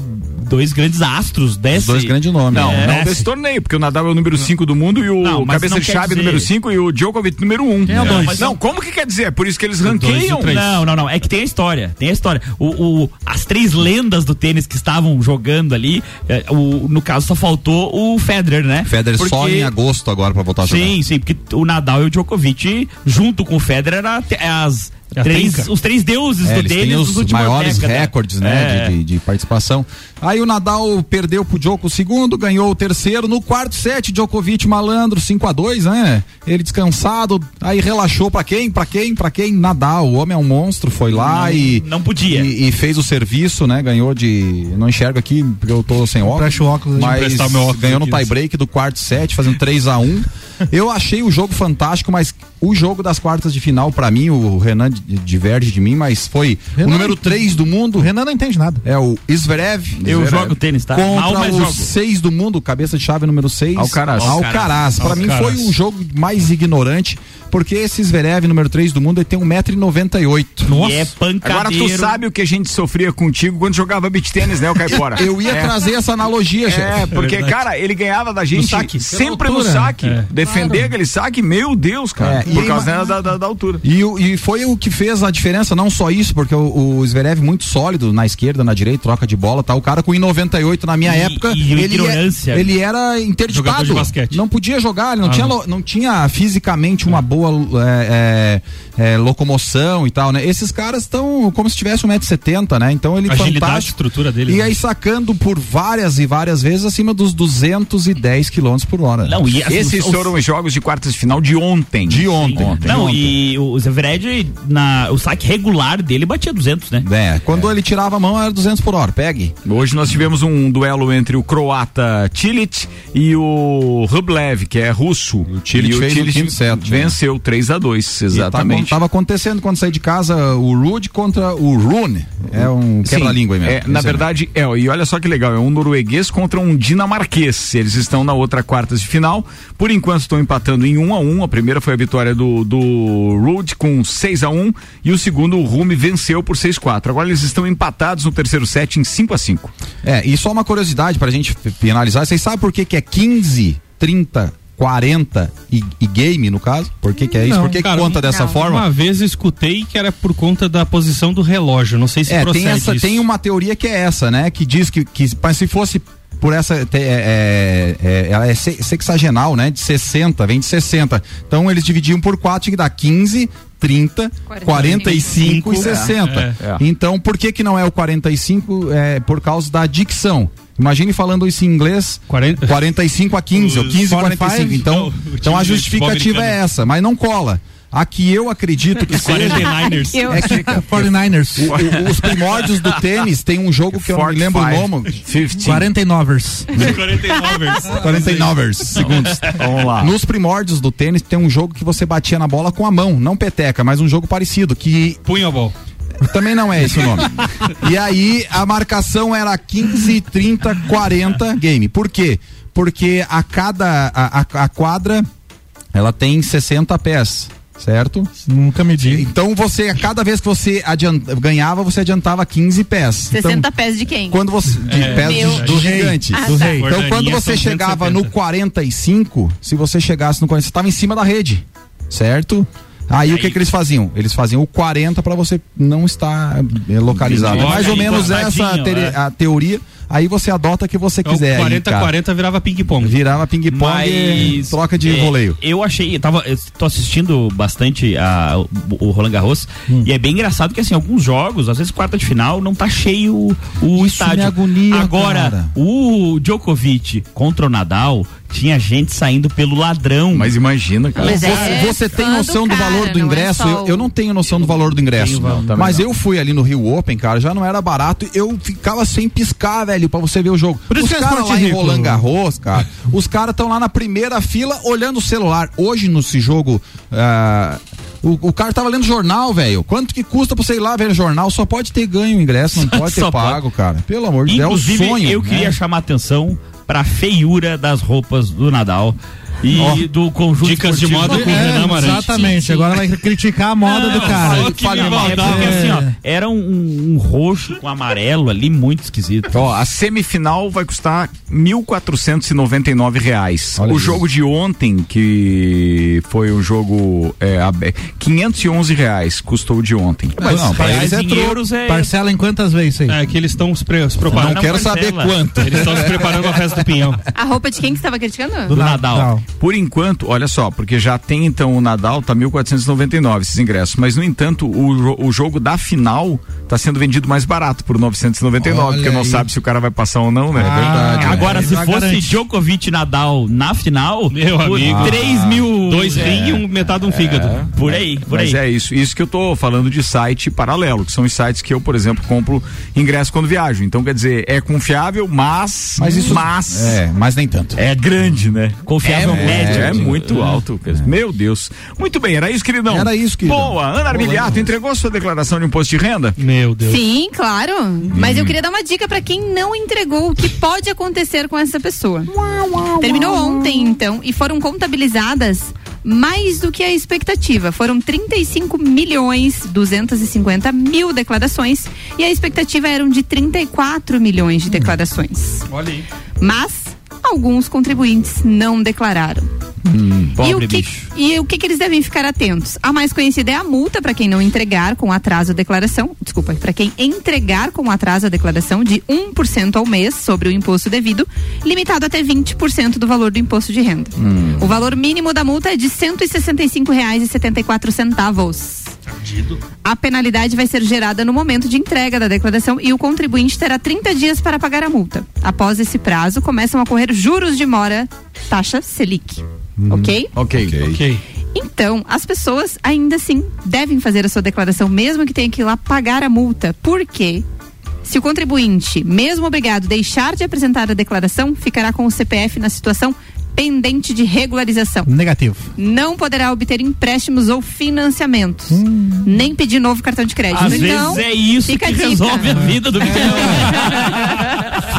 dois grandes astros desse. Dois grandes nomes. Não, né? não desse torneio, porque o Nadal é o número 5 do mundo e o Não, cabeça não de chave dizer- número 5 e o Djokovic número 1. Um. é o dois? Mas não, como que quer dizer? É por isso que eles ranqueiam. três. Não, não, não. É que tem a história. Tem a história. O, o- as três lendas do tênis que estavam jogando ali, é, o, no caso só faltou o Federer, né? Federer só Porque- em agosto agora pra voltar a jogar. Sim, sim, porque o Nadal e o Djokovic, junto com o Federer, as três, os três deuses É, do eles têm os últimos maiores décadas. recordes, né, É. de, de- de participação. Aí o Nadal perdeu pro Djoko o segundo, ganhou o terceiro. No quarto set, Djokovic malandro, 5 a 2 né? Ele descansado, aí relaxou pra quem? Pra quem? Pra quem? Nadal. O homem é um monstro, foi lá Não- e. não podia. E, e fez o serviço, né? Ganhou de. Não enxergo aqui porque eu tô sem óculos. Óculos, mas óculos ganhou no aqui, tie break do quarto set, fazendo 3 a 1 Eu achei o jogo fantástico, mas o jogo das quartas de final, pra mim, o Renan di- diverge de mim, mas foi Renan o número não- 3 do mundo. O Renan não entende nada. É o Zverev. Eu Zverev, jogo tênis, tá? Contra o jogo. 6 do mundo, cabeça de chave número 6. Alcaraz. Alcaraz. Pra mim Alcaraz. foi o jogo mais ignorante, porque esse Zverev, número 3 do mundo, ele tem 1,98m. E é pancadeiro. Agora tu sabe o que a gente sofria contigo quando jogava beach tênis, né, o Caipora? Eu ia É. trazer essa analogia, É, chefe. porque, cara, ele ganhava da gente saque. sempre no saque. É. Defender aquele saque, meu Deus, cara. E por causa né, da, da, da altura. E, e foi o que fez a diferença, não só isso, porque o, o Zverev muito sólido na esquerda, na direita, troca de bola, tá? O cara com 1,98 na minha E- época, e ele, ignorância. é- ele era interditado. Não podia jogar, ele não, Ah, tinha, não. não tinha fisicamente uma boa é, é, é, locomoção e tal, né? Esses caras estão como se tivesse 1,70m, né? Então ele Agilidade, fantástico. estrutura dele. E né? aí sacando por várias e várias vezes acima dos 210 km por hora. Não, e Esses os- foram os jogos de quartas de final de ontem. De ontem. Ontem. Não, ontem. e o Zverev, na, o saque regular dele batia 200, né? É, quando ele tirava a mão era 200 por hora. Pegue. Hoje nós tivemos um duelo entre o croata Cilic e o Rublev, que é russo. o fez o set, né? venceu 3 a 2 E exatamente. Tava, tava acontecendo quando saí de casa o Rude contra o Rune. É um quebra-língua aí mesmo. é, na verdade, é, e olha só que legal, é um norueguês contra um dinamarquês. Eles estão na outra quartas de final. Por enquanto estão empatando em 1 a 1 A primeira foi a vitória do, do Rude com 6 a 1 e o segundo, o Rume, venceu por 6 a 4 Agora eles estão empatados no terceiro set em 5 a 5 É, e só uma curiosidade pra gente f- finalizar. Vocês sabem por que, que é 15, 30, 40 e, e game, no caso? Por que, que é isso? Não, por que, que cara, conta dessa não. forma? Uma vez eu escutei que era por conta da posição do relógio. Não sei se É, procede tem, essa, isso. tem uma teoria que é essa, né? Que diz que, que mas se fosse por essa, é, é, é, ela é se- sexagenal, né? De 60, vem de 60. Então eles dividiam por 4 que dá 15, 30, 45 e 60. é, é. Então por que que não é o 45? É por causa da dicção. Imagine falando isso em inglês, 40 45 a 15, ou Os 15 a 45, 45. Então, então a justificativa é essa, mas não cola. A que eu acredito que seja 49ers. Eu- é que 49ers. o- o- os primórdios do tênis tem um jogo que eu não me lembro o nome. 50. 49ers. 49ers. 49 segundos. Vamos lá. Nos primórdios do tênis tem um jogo que você batia na bola com a mão, não peteca, mas um jogo parecido, que Punhoball. também não é esse o nome. E aí a marcação era 15, 30, 40 game. Por quê? Porque a cada a, a- a quadra ela tem 60 pés. Certo? Nunca medi. Então você, a cada vez que você adian- ganhava, você adiantava 15 pés. 60 então, pés de quem? quando você de É, pés Meu. do, do gigante. Ah, do tá. rei. Então quando você chegava 170. no 45, se você chegasse no 40, você estava em cima da rede, certo? Aí, o que que eles faziam? Eles faziam o 40 para você não estar é, localizado. É Entendi. mais ou aí, menos essa tere- é. a teoria. Aí você adota o que você Então, quiser. aí, 40 cara. 40 virava ping-pong. Virava ping-pong e Mas, troca de é, voleio. Eu achei, eu tava, eu tô assistindo bastante a, o, o Roland Garros Hum. e é bem engraçado que assim, alguns jogos, às vezes quarta de final, não tá cheio o, o Isso estádio. me agonia, Agora, cara. o Djokovic contra o Nadal, tinha gente saindo pelo ladrão. Mas imagina, cara. Você, você tem noção do valor do ingresso? eu, eu não tenho noção do valor do ingresso. Não, mas não. eu fui ali no Rio Open, cara, já não era barato. Eu ficava sem piscar, velho, pra você ver o jogo. Por isso os que é caras lá em. Roland Garros, cara, os caras estão lá na primeira fila olhando o celular. Hoje, nesse jogo. ah, o, o cara tava lendo jornal, velho. Quanto que custa pra você ir lá ver jornal? Só pode ter ganho o ingresso, não pode ter Só pode. pago, cara. Pelo amor de Deus, é Inclusive, sonho. eu né? queria chamar atenção pra feiura das roupas do Nadal e Ó, do conjunto dicas de moda do com Renan Renan Amarante. Exatamente, Sim, sim. agora vai criticar a moda do cara. Falou que me maldade. É porque assim, ó, era um, um roxo com amarelo ali, muito esquisito. Ó, a semifinal vai custar 1.499 reais. Olha o isso. jogo de ontem, que foi o jogo é, abe- 511 reais custou o de ontem. Mas não, pra reais eles é troco. é... Parcela em quantas vezes aí? É que eles estão se, pre- se preparando. Não quero saber parcela. quanto. Eles estão se preparando pra festa do Pinhão. A roupa de quem que você estava criticando? do Nadal. Por enquanto, olha só, porque já tem então o Nadal, tá 1.499 esses ingressos, mas no entanto, o, o jogo da final tá sendo vendido mais barato por 999, Olha porque não aí. sabe se o cara vai passar ou não, né? Ah, verdade, É. Agora, É, se fosse garante. Djokovic e Nadal na final, Meu por amigo. 3 mil. Dois é, rim e um, metade de um fígado. Por aí, por Mas aí. é isso. Isso que eu tô falando de site paralelo, que são os sites que eu, por exemplo, compro ingresso quando viajo. Então, quer dizer, é confiável, mas. Mas isso. Mas. É, mas nem tanto. É grande, né? Confiável é, médio. É, muito alto. cara. Meu Deus. Muito bem, era isso, queridão. Era isso, queridão. Boa. Ana Armiliato entregou sua declaração de imposto de renda? Meu Deus. Sim, claro. Mas eu queria dar uma dica pra quem não entregou o que pode acontecer com essa pessoa. Terminou ontem, então, e foram contabilizadas mais do que a expectativa. Foram 35 milhões 250 mil declarações e a expectativa eram de 34 milhões de declarações. Olha aí. Mas alguns contribuintes não declararam. e, Pobre o que, e o que, que eles devem ficar atentos? A mais conhecida é a multa para quem não entregar com atraso a declaração. Desculpa, para quem entregar com atraso a declaração de 1% ao mês sobre o imposto devido, limitado até 20% do valor do imposto de renda. O valor mínimo da multa é de R$ 165,74. A penalidade vai ser gerada no momento de entrega da declaração e o contribuinte terá 30 dias para pagar a multa. Após esse prazo, começam a correr juros de mora, taxa Selic. Ok? Ok. Ok. Então, as pessoas ainda assim devem fazer a sua declaração, mesmo que tenha que ir lá pagar a multa. Por quê? Se o contribuinte, mesmo obrigado, deixar de apresentar a declaração, ficará com o CPF na situação pendente de regularização. Negativo. Não poderá obter empréstimos ou financiamentos, nem pedir novo cartão de crédito. Às então, vezes é isso que resolve a vida do Miguel.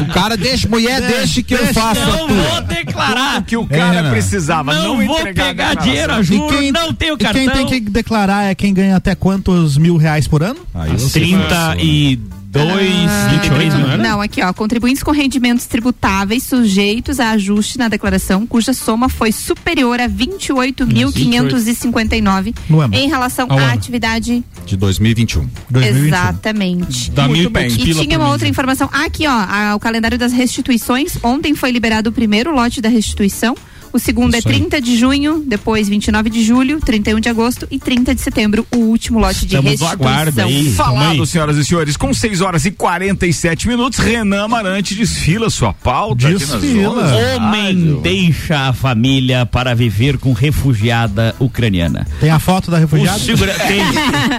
O cara deixa, mulher, deixa que eu faço a Não vou declarar. O que o cara Renan. precisava Não, não, vou pegar dinheiro a E juro, não tenho e cartão. quem tem que declarar é quem ganha até quantos mil reais por ano? Aí você 32, 23 mil, né? Não, aqui ó, contribuintes com rendimentos tributáveis sujeitos a ajuste na declaração, cuja soma foi superior a 28.559 No ano. em relação Ao à ano. atividade. De 2021. Exatamente. Dá mil e poucos E tinha uma outra informação. Ah, aqui, ó, a- o calendário das restituições. Ontem foi liberado o primeiro lote da restituição. O segundo Isso é aí. 30 de junho, depois 29 de julho, 31 de agosto e 30 de setembro, o último lote de restituição. Falado, senhoras e senhores, com 6 horas e 47 minutos, Renan Amarante desfila sua pauta. ondas. Homem deixa a família para viver com refugiada ucraniana. Tem a foto da refugiada? O segura- tem.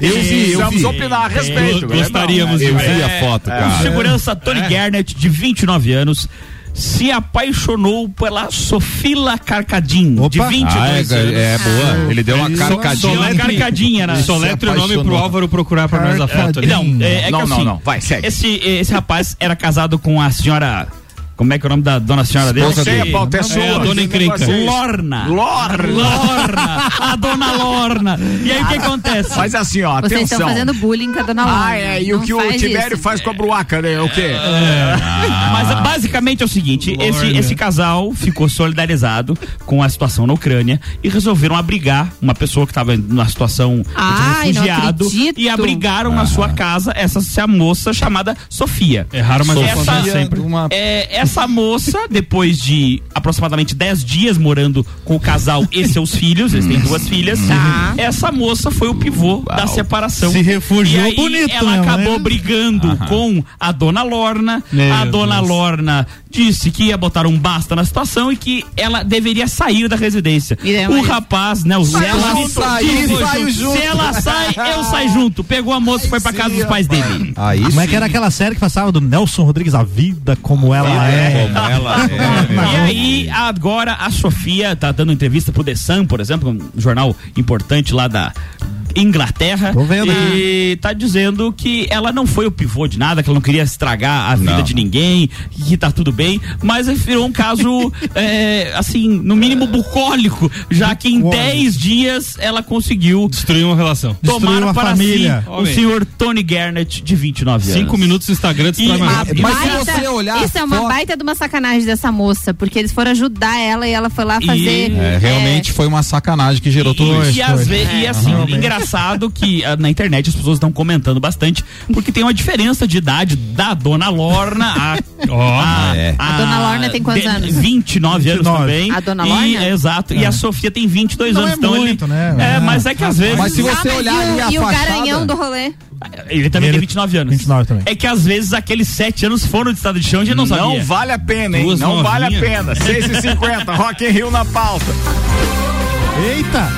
Eu vi, eu Precisamos vi. opinar a respeito. Gostaríamos de de ver. a foto, cara. O segurança Tony Garnett, de 29 anos, se apaixonou pela Sofila Carcadin, de 22 Ah, é, anos. é boa. Ele deu uma carcadinha. Uma carcadinha, né? Soletre o nome pro Álvaro procurar pra nós a foto ali. Não, é, é que Não, não, assim, não. Vai, segue. Esse, esse rapaz era casado com a senhora Como é que é o nome da dona senhora dele? Esposa dele. a pauta é sua. a dona encrenca. Lorna. Lorna. Lorna. A dona Lorna. E aí o que acontece? Mas assim, ó, Vocês atenção. estão fazendo bullying com a dona Lorna. Ah, é, e o Não que o Tibério isso. faz com a Bruaca, né? O quê? Mas basicamente é o seguinte: esse, esse casal ficou solidarizado com a situação na Ucrânia e resolveram abrigar uma pessoa que estava numa situação Ai, de não refugiado e abrigaram na sua casa essa, essa moça chamada Sofia. É raro, mas essa, acontece sempre. é, essa moça, depois de aproximadamente 10 dias morando com o casal e seus filhos, eles têm duas filhas, Tá. essa moça foi o pivô da separação. Se refugiou e aí, bonito ela mesmo, acabou né? brigando com a dona Lorna. Meu a dona Deus. Lorna disse que ia botar um basta na situação e que ela deveria sair da residência. E daí, o rapaz, né, o Se ela sair, saio junto. Se ela sai, eu saio junto. Pegou a moça e foi pra casa dos pais dele. Aí Como é que era aquela série que passava do Nelson Rodrigues, A Vida Como Ela É? Como ela é. E aí, agora a Sofia tá dando entrevista pro The Sun, por exemplo, um jornal importante lá da Inglaterra. Tô vendo e tá dizendo que ela não foi o pivô de nada, que ela não queria estragar a vida Não. de ninguém, que tá tudo bem, mas virou um caso, é, assim, no mínimo bucólico, já que em Bucólico. 10 dias ela conseguiu Destruiu uma relação. Tomar uma para família. si o senhor Tony Garnett, de 29 anos. Cinco minutos no Instagram destrói E- uma mas- se você olhar Isso é uma foto- baita de uma sacanagem dessa moça, porque eles foram ajudar ela e ela foi lá fazer. É, realmente foi uma sacanagem que gerou tudo E, isso. e, às e assim, realmente. Engraçado que ah, na internet as pessoas estão comentando bastante, porque tem uma diferença de idade da dona Lorna. A, Ó, a, é. A dona Lorna tem quantos de- anos? 29 anos 29. também. A dona E- Lorna? exato. E a Sofia tem 22 Não anos. é então muito, ele, né? É, Ah, mas é que às vezes. Mas se você Ah, mas olhar e o, ali a e o garanhão do rolê? Ele também Ele- tem 29 anos. 29 também. É que às vezes aqueles 7 anos foram de estado de chão e a gente não, Não sabia. vale a pena, hein? Duas não vale a pena. 6h50, Rock in Rio na pauta. Eita!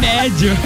Médio.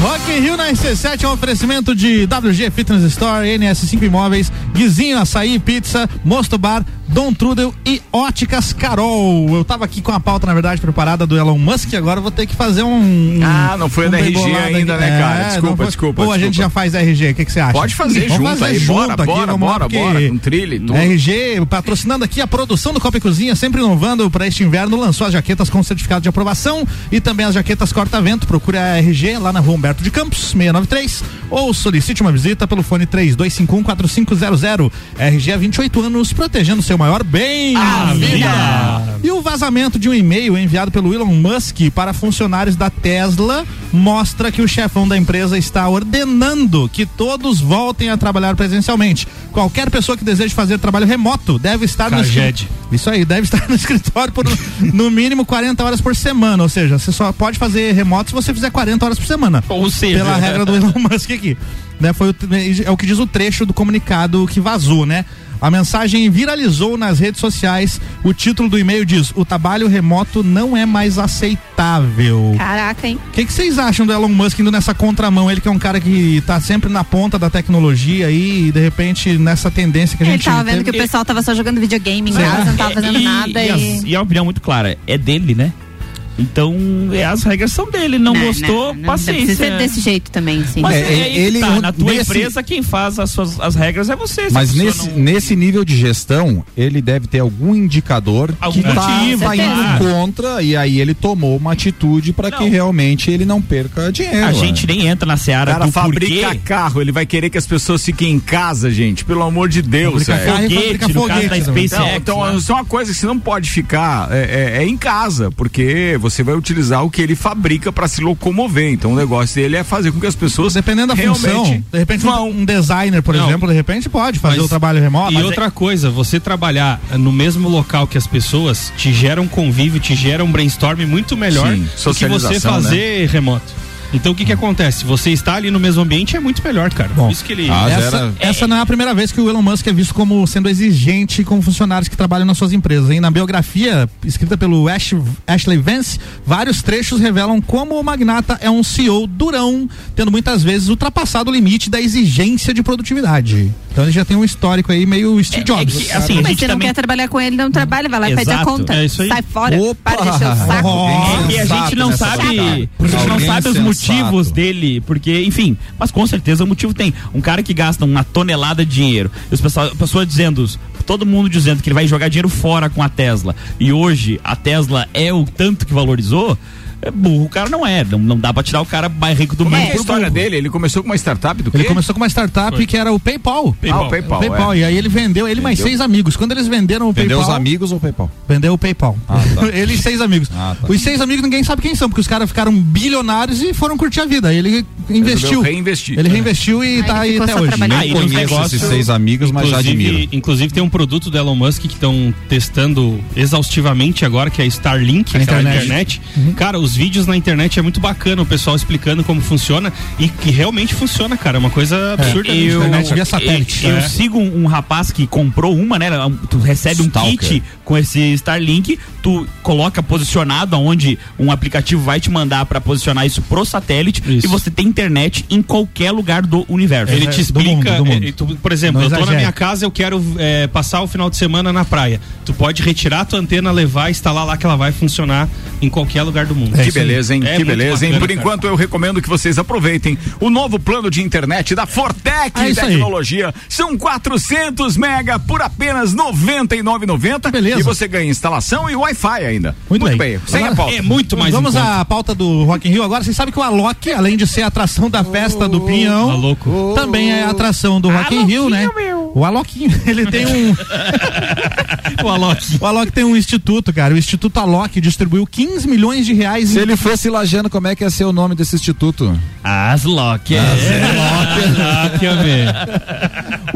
Rock in Rio na RC7 é um oferecimento de WG Fitness Store, NS5 Imóveis, Guizinho Açaí Pizza, Mosto Bar, Dom Trudel e Óticas Carol. Eu tava aqui com a pauta, na verdade, preparada do Elon Musk, agora vou ter que fazer um. Ah, não foi um da RG ainda, aqui. né, cara? É, Desculpa, foi- desculpa, Ou a gente já faz RG, o que que você acha? Pode fazer Vamos junto fazer aí, junto bora, aqui, bora, vamos bora, bora, com trilha e tudo. RG, patrocinando aqui a produção do Copa e Cozinha, sempre inovando para este inverno, lançou as jaquetas com certificado de aprovação e também as jaquetas corta-vento. Procure a RG lá na rua Humberto de Campos, 693, ou solicite uma visita pelo fone 32514500. RG há 28 anos, protegendo seu maior bem. A vida. E o vazamento de um e-mail enviado pelo Elon Musk para funcionários da Tesla mostra que o chefão da empresa está ordenando que todos voltem a trabalhar presencialmente. Qualquer pessoa que deseje fazer trabalho remoto deve estar no Caged. escri- Isso aí, deve estar no escritório por no mínimo 40 horas por semana, ou seja, você só pode fazer remoto se você fizer 40 horas por semana. Ou seja, pela regra do Elon Musk aqui. Né, foi o, é o que diz o trecho do comunicado que vazou, né? A mensagem viralizou nas redes sociais. O título do e-mail diz: O trabalho remoto não é mais aceitável. Caraca, hein? O que, que vocês acham do Elon Musk indo nessa contramão? Ele que é um cara que tá sempre na ponta da tecnologia aí, e de repente nessa tendência que a Ele gente tava vendo que o teve- pessoal tava só jogando videogame em casa, não tava fazendo e, nada e, e. as- e a opinião muito clara, é dele, né? Então, é, as regras são dele. Não, gostou, não, paciência. Precisa ser desse jeito também, sim. Mas É, é, ele- tá, na tua nesse- empresa, quem faz as, suas, as regras é você. Mas nesse, não- nesse nível de gestão, ele deve ter algum indicador Algum que tá, motivo, tá certeza. indo contra e aí ele tomou uma atitude para que realmente ele não perca dinheiro. A né? gente nem entra na O seara cara do fabrica porquê. carro, ele vai querer que as pessoas fiquem em casa, gente. Pelo amor de Deus, Fabrica carro Foguete, fabrica no caso foguete da também. SpaceX. Não, então, né? isso é uma coisa que você não pode ficar é, é- é em casa, porque você vai utilizar o que ele fabrica para se locomover. Então o negócio dele é fazer com que as pessoas Dependendo da função, de repente um- vão. um designer, por Não. exemplo, de repente pode fazer Mas- o trabalho remoto. E Mas é- outra coisa, você trabalhar no mesmo local que as pessoas te gera um convívio, te gera um brainstorm muito melhor Sim, do que você socialização, fazer remoto. Então o que que acontece? Você está ali no mesmo ambiente é muito melhor, cara. Bom, Isso que ele. Ah, essa, gera- essa não é a primeira vez que o Elon Musk é visto como sendo exigente com funcionários que trabalham nas suas empresas. Hein? Na biografia escrita pelo Ash, Ashley Vance, vários trechos revelam como o magnata é um CEO durão, tendo muitas vezes ultrapassado o limite da exigência de produtividade. Então ele já tem um histórico aí meio Steve É- é Jobs. que, assim, a Mas gente você não também- quer trabalhar com ele, não trabalha, vai lá e pede a conta. é isso aí. Sai fora, Opa! para de encher o saco. Oh, E a gente não Sabe a gente não sabe os sensata. Motivos dele, porque, enfim, mas com certeza o motivo tem. Um cara que gasta uma tonelada de dinheiro, e os pessoal, pessoas dizendo, todo mundo dizendo que ele vai jogar dinheiro fora com a Tesla, e hoje a Tesla é o tanto que valorizou. É burro, o cara não é. Não, não dá pra tirar o cara mais rico do Como mundo. é é a história burro. dele? Ele começou com uma startup do quê? Ele começou com uma startup Foi. que era o PayPal. Ah, o PayPal, é. E aí ele vendeu, ele mais Vendeu? seis amigos. Quando eles venderam o Vendeu PayPal. os amigos ou PayPal? Vendeu o PayPal. Ah, tá. ele e seis amigos. Ah, tá. Os seis amigos ninguém sabe quem são, porque os caras ficaram bilionários e foram curtir a vida. Aí ele investiu. reinvestir. Ele reinvestiu e tá aí até hoje. Ah, e nos negócios- inclusive- Inclusive tem um produto do Elon Musk que estão testando exaustivamente agora, que é a Starlink, A internet. internet. Cara, os vídeos na internet é muito bacana, o pessoal explicando como funciona e que realmente funciona, cara. É uma coisa absurda. Eu- Internet via satélite. Eu, É. sigo um, um rapaz que comprou uma, né? Tu recebe um Stalker. kit com esse Starlink, tu coloca posicionado aonde um aplicativo vai te mandar pra posicionar isso pro satélite e você tem internet em qualquer lugar do universo. Ele te explica, é, tu- por exemplo, Não eu tô na minha casa, eu quero é, passar o final de semana na praia. Tu pode retirar tua antena, levar, instalar lá que ela vai funcionar em qualquer lugar do mundo. Que beleza, hein? É que muito beleza, hein? bacana, Por cara. enquanto, eu recomendo que vocês aproveitem o novo plano de internet da Fortec É isso aí. Tecnologia. São 400 mega por apenas R$ 99,90. Beleza. E você ganha instalação e Wi-Fi ainda. Muito, bem. Sem Agora- a pauta. Vamos à pauta do Rock in Rio agora. Vocês sabem que o Alok, além de ser a atração da festa do Pinhão, Aloco. também é a atração do Rock in Rio, né? O Aloquinho, ele tem um. o Alok. O Alok tem um instituto, cara. O Instituto Alok distribuiu 15 milhões de reais Se ele fosse lajano, como é que ia ser o nome desse instituto? Aslock.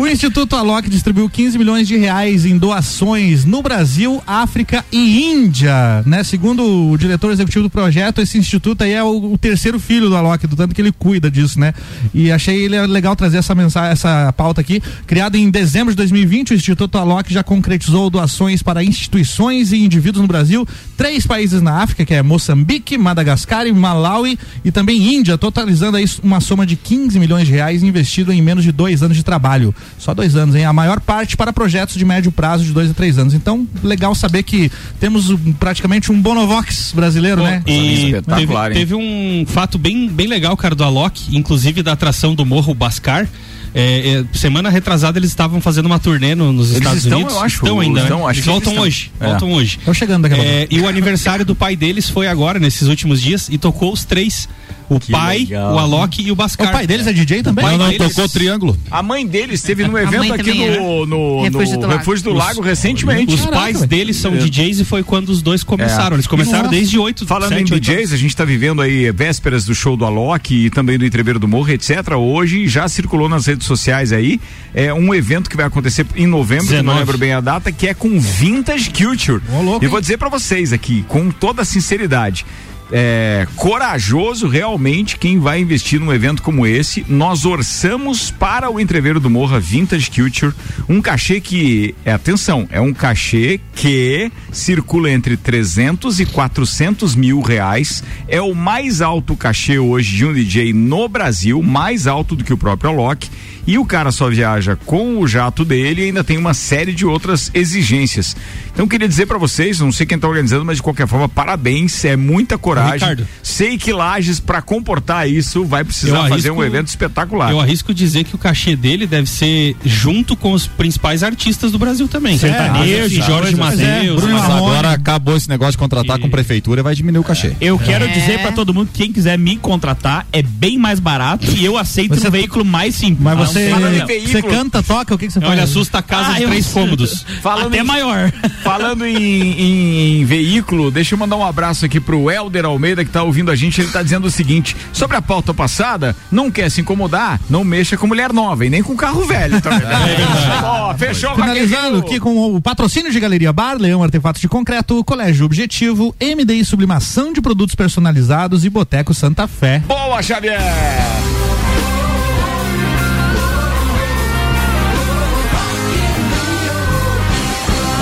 O Instituto Alok distribuiu 15 milhões de reais em doações no Brasil, África e Índia, né? Segundo o diretor executivo do projeto, esse instituto aí é o, o terceiro filho do Alok, do tanto que ele cuida disso, né? E achei ele legal trazer essa mensagem, essa pauta aqui. Criado em dezembro de 2020, o Instituto Alok já concretizou doações para instituições e indivíduos no Brasil, três países na África, que é Moçambique, Madagascar e Malawi, e também Índia, totalizando aí uma soma de 15 milhões de reais investido em menos de dois anos de trabalho. Só dois anos, hein? A maior parte para projetos de médio prazo de dois a três anos. Então, legal saber que temos um, praticamente um Bonovox brasileiro, né? E teve, teve um fato bem, bem legal, cara, do Alok, inclusive da atração do Morro Bascar. É, é, semana retrasada eles estavam fazendo uma turnê no- nos Eles Estados estão, Unidos. eu acho, estão ainda, estão, né? acho Eles que voltam eles hoje. estão. É. Voltam hoje. Estão chegando daqui a pouco. É, e o aniversário do pai deles foi agora, nesses últimos dias, e tocou os três. O pai, legal. o Alok e o Bascar. O pai deles é DJ também? Não, não, deles- Tocou triângulo. A mãe dele esteve A evento aqui também no, no, no Refúgio do Lago. Refúgio do Lago recentemente. Os Caraca, pais velho. deles são É. DJs e foi quando os dois começaram. Eles começaram Nossa. desde oito Falando sete, em oito DJs, a gente está vivendo aí vésperas do show do Alok e também do Entreveiro do Morro, etc. Hoje já circulou nas redes sociais aí é um evento que vai acontecer em novembro, não 19. lembro bem a data, que é com Vintage Culture. Ô, louco, e vou dizer para vocês aqui, com toda sinceridade, é, corajoso realmente quem vai investir num evento como esse. Nós orçamos para o entreveiro do Morra Vintage Culture um cachê que, é, atenção, é um cachê que circula entre 300 e 400 mil reais. É o mais alto cachê hoje de um DJ no Brasil, mais alto do que o próprio Alok. E o cara só viaja com o jato dele e ainda tem uma série de outras exigências. Então queria dizer para vocês, não sei quem tá organizando, mas de qualquer forma, parabéns, é muita coragem. Ricardo. Sei que Lages para comportar isso vai precisar Eu fazer arrisco- um evento espetacular. Eu arrisco dizer que o cachê dele deve ser junto com os principais artistas do Brasil também. Sertanejo, Jorge pois é. Mateus. Bruno Mas Marrone. agora acabou esse negócio de contratar com prefeitura e vai diminuir o cachê. Eu quero É. dizer pra todo mundo que quem quiser me contratar é bem mais barato e eu aceito Você- um veículo mais simples. Mas você, você canta, toca, o que, que você faz? Olha, assusta a casa Ah, de eu- três cômodos. Falando Até em- maior. Falando em, em- em veículo, deixa eu mandar um abraço aqui pro Helder Almeida que tá ouvindo a gente. Ele tá dizendo o seguinte: sobre a pauta passada, não quer se incomodar, não mexa com mulher nova e nem com carro velho, tá vendo? Ó, fechou, Finalizando in Rio. aqui com o patrocínio de Galeria Bar, Leão Artefatos de Concreto, Colégio Objetivo, MDI Sublimação de Produtos Personalizados e Boteco Santa Fé. Boa, Xavier!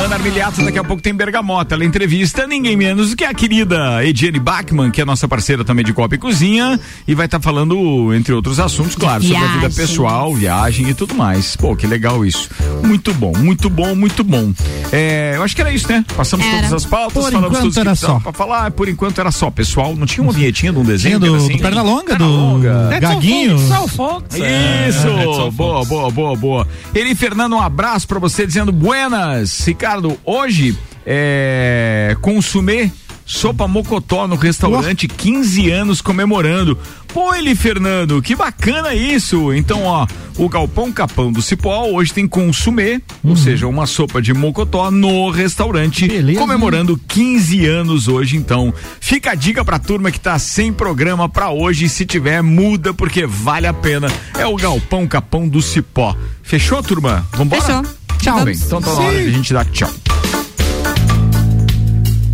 Ana Armiliato, daqui a pouco tem Bergamota. Ela entrevista ninguém menos do que a querida Ediane Bachmann, que é nossa parceira também de Copa e Cozinha, e vai estar falando, entre outros assuntos, claro, sobre a vida pessoal, viagem e tudo mais. Pô, que legal isso. Muito bom, muito bom, muito bom. É, eu acho que era isso, né? Passamos Era. todas as pautas, Por falamos tudo que era precisava só. pra falar. Por enquanto era só, pessoal. Não tinha uma vinhetinha de um desenho? Que do, assim? do Pernalonga, do Pernalonga. Gaguinho. Isso, boa, boa, boa, boa. Eli Fernando, um abraço pra você dizendo buenas. Ricardo, hoje é consumir sopa mocotó no restaurante, 15 anos comemorando. Pô, Eli Fernando, que bacana isso. Então, ó, o Galpão Capão do Cipó hoje tem consumê, ou seja, uma sopa de mocotó no restaurante, comemorando 15 anos hoje. Então, fica a dica pra turma que tá sem programa pra hoje. Se tiver, muda, porque vale a pena. É o Galpão Capão do Cipó. Fechou, turma? Vambora? Fechou. Tchau, Vamos. bem. Então tá na hora de a gente dar tchau.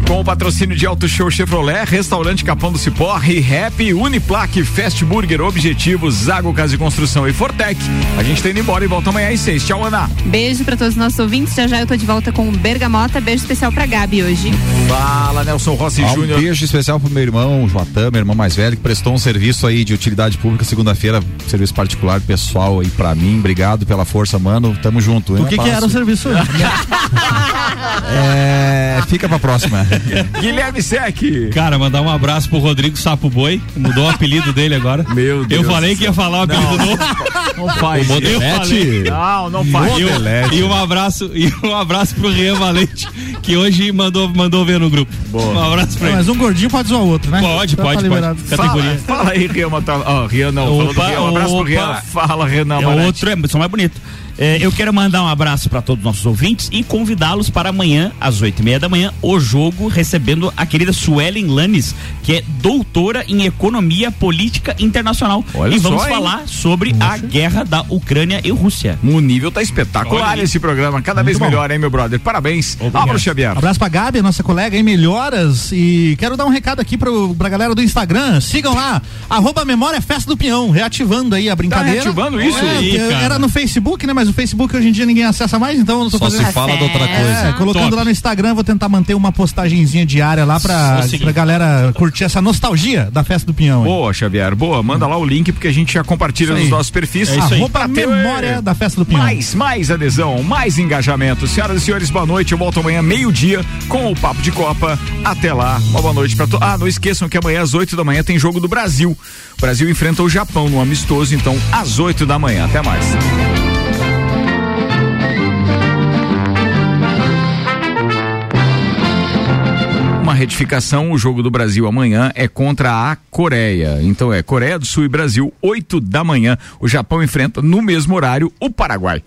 Com o patrocínio de Auto Show Chevrolet, Restaurante Capão do Cipó, ReHap, Uniplaque, Fast Burger, Objetivos, Zago Casa e Construção e Fortec. A gente tá indo embora e volta amanhã às seis. Tchau, Ana. Beijo pra todos os nossos ouvintes. Já já eu tô de volta com o Bergamota. Beijo especial pra Gabi hoje. Fala, Nelson Rossi Ah, Júnior. Um beijo especial pro meu irmão, Joatan, meu irmão mais velho, que prestou um serviço aí de utilidade pública segunda-feira, serviço particular pessoal aí pra mim. Obrigado pela força, mano. Tamo junto. O que, que era o serviço? É, fica pra próxima. Guilherme Sec. Cara, mandar um abraço pro Rodrigo Sapo Boi. Mudou o apelido dele agora. Meu Eu falei que ia falar o apelido Não, novo. Não faz. O Eu Modelete? falei. Não, não faz. E, um- e um abraço, e um abraço pro Rian Valente, que hoje mandou, mandou ver no grupo. Um abraço pra ele. Mas um gordinho pode zoar o outro, né? Pode, Então tá pode, pode. Categoria. Fala, fala aí, Rian. Mata- Ó, Rian não. Opa, Rian, um abraço pro opa. Rian. Fala, Renan. É outro, é, são mais bonito. É, eu quero mandar um abraço para todos os nossos ouvintes e convidá-los para amanhã, às oito e meia da manhã, o jogo recebendo a querida Suelen Lanes, que é doutora em Economia Política Internacional. Olha e vamos só, hein? falar sobre a guerra da Ucrânia e Rússia. O nível tá espetacular aí. esse programa, cada vez bom. melhor, hein, meu brother? Parabéns. Álvaro Xavier. Abraço pra Gabi, nossa colega, em Melhoras. E quero dar um recado aqui pro, pra galera do Instagram. Sigam lá, arroba Memória Festa do Peão, reativando aí a brincadeira. reativando isso? É, cara. era no Facebook, né? Mas o Facebook hoje em dia ninguém acessa mais, então eu não tô Só fazendo. se fala de outra É, coisa. colocando Top. lá no Instagram, vou tentar manter uma postagenzinha diária lá pra, pra galera curtir essa nostalgia da Festa do aí. Boa, Xavier. Boa. Manda lá o link porque a gente já compartilha Isso nos aí. nossos perfis. É isso aí. Arroba Memória é, da Festa do Peão. Mais, mais adesão, mais engajamento. Senhoras e senhores, boa noite. Eu volto amanhã, meio-dia, com o Papo de Copa. Até lá. Uma boa noite pra todos. Ah, não esqueçam que amanhã às 8 da manhã tem jogo do Brasil. O Brasil enfrenta o Japão no amistoso, então às 8 da manhã. Até mais. Uma retificação, o jogo do Brasil amanhã é contra a Coreia. Então é Coreia do Sul e Brasil, 8 da manhã. O Japão enfrenta no mesmo horário o Paraguai.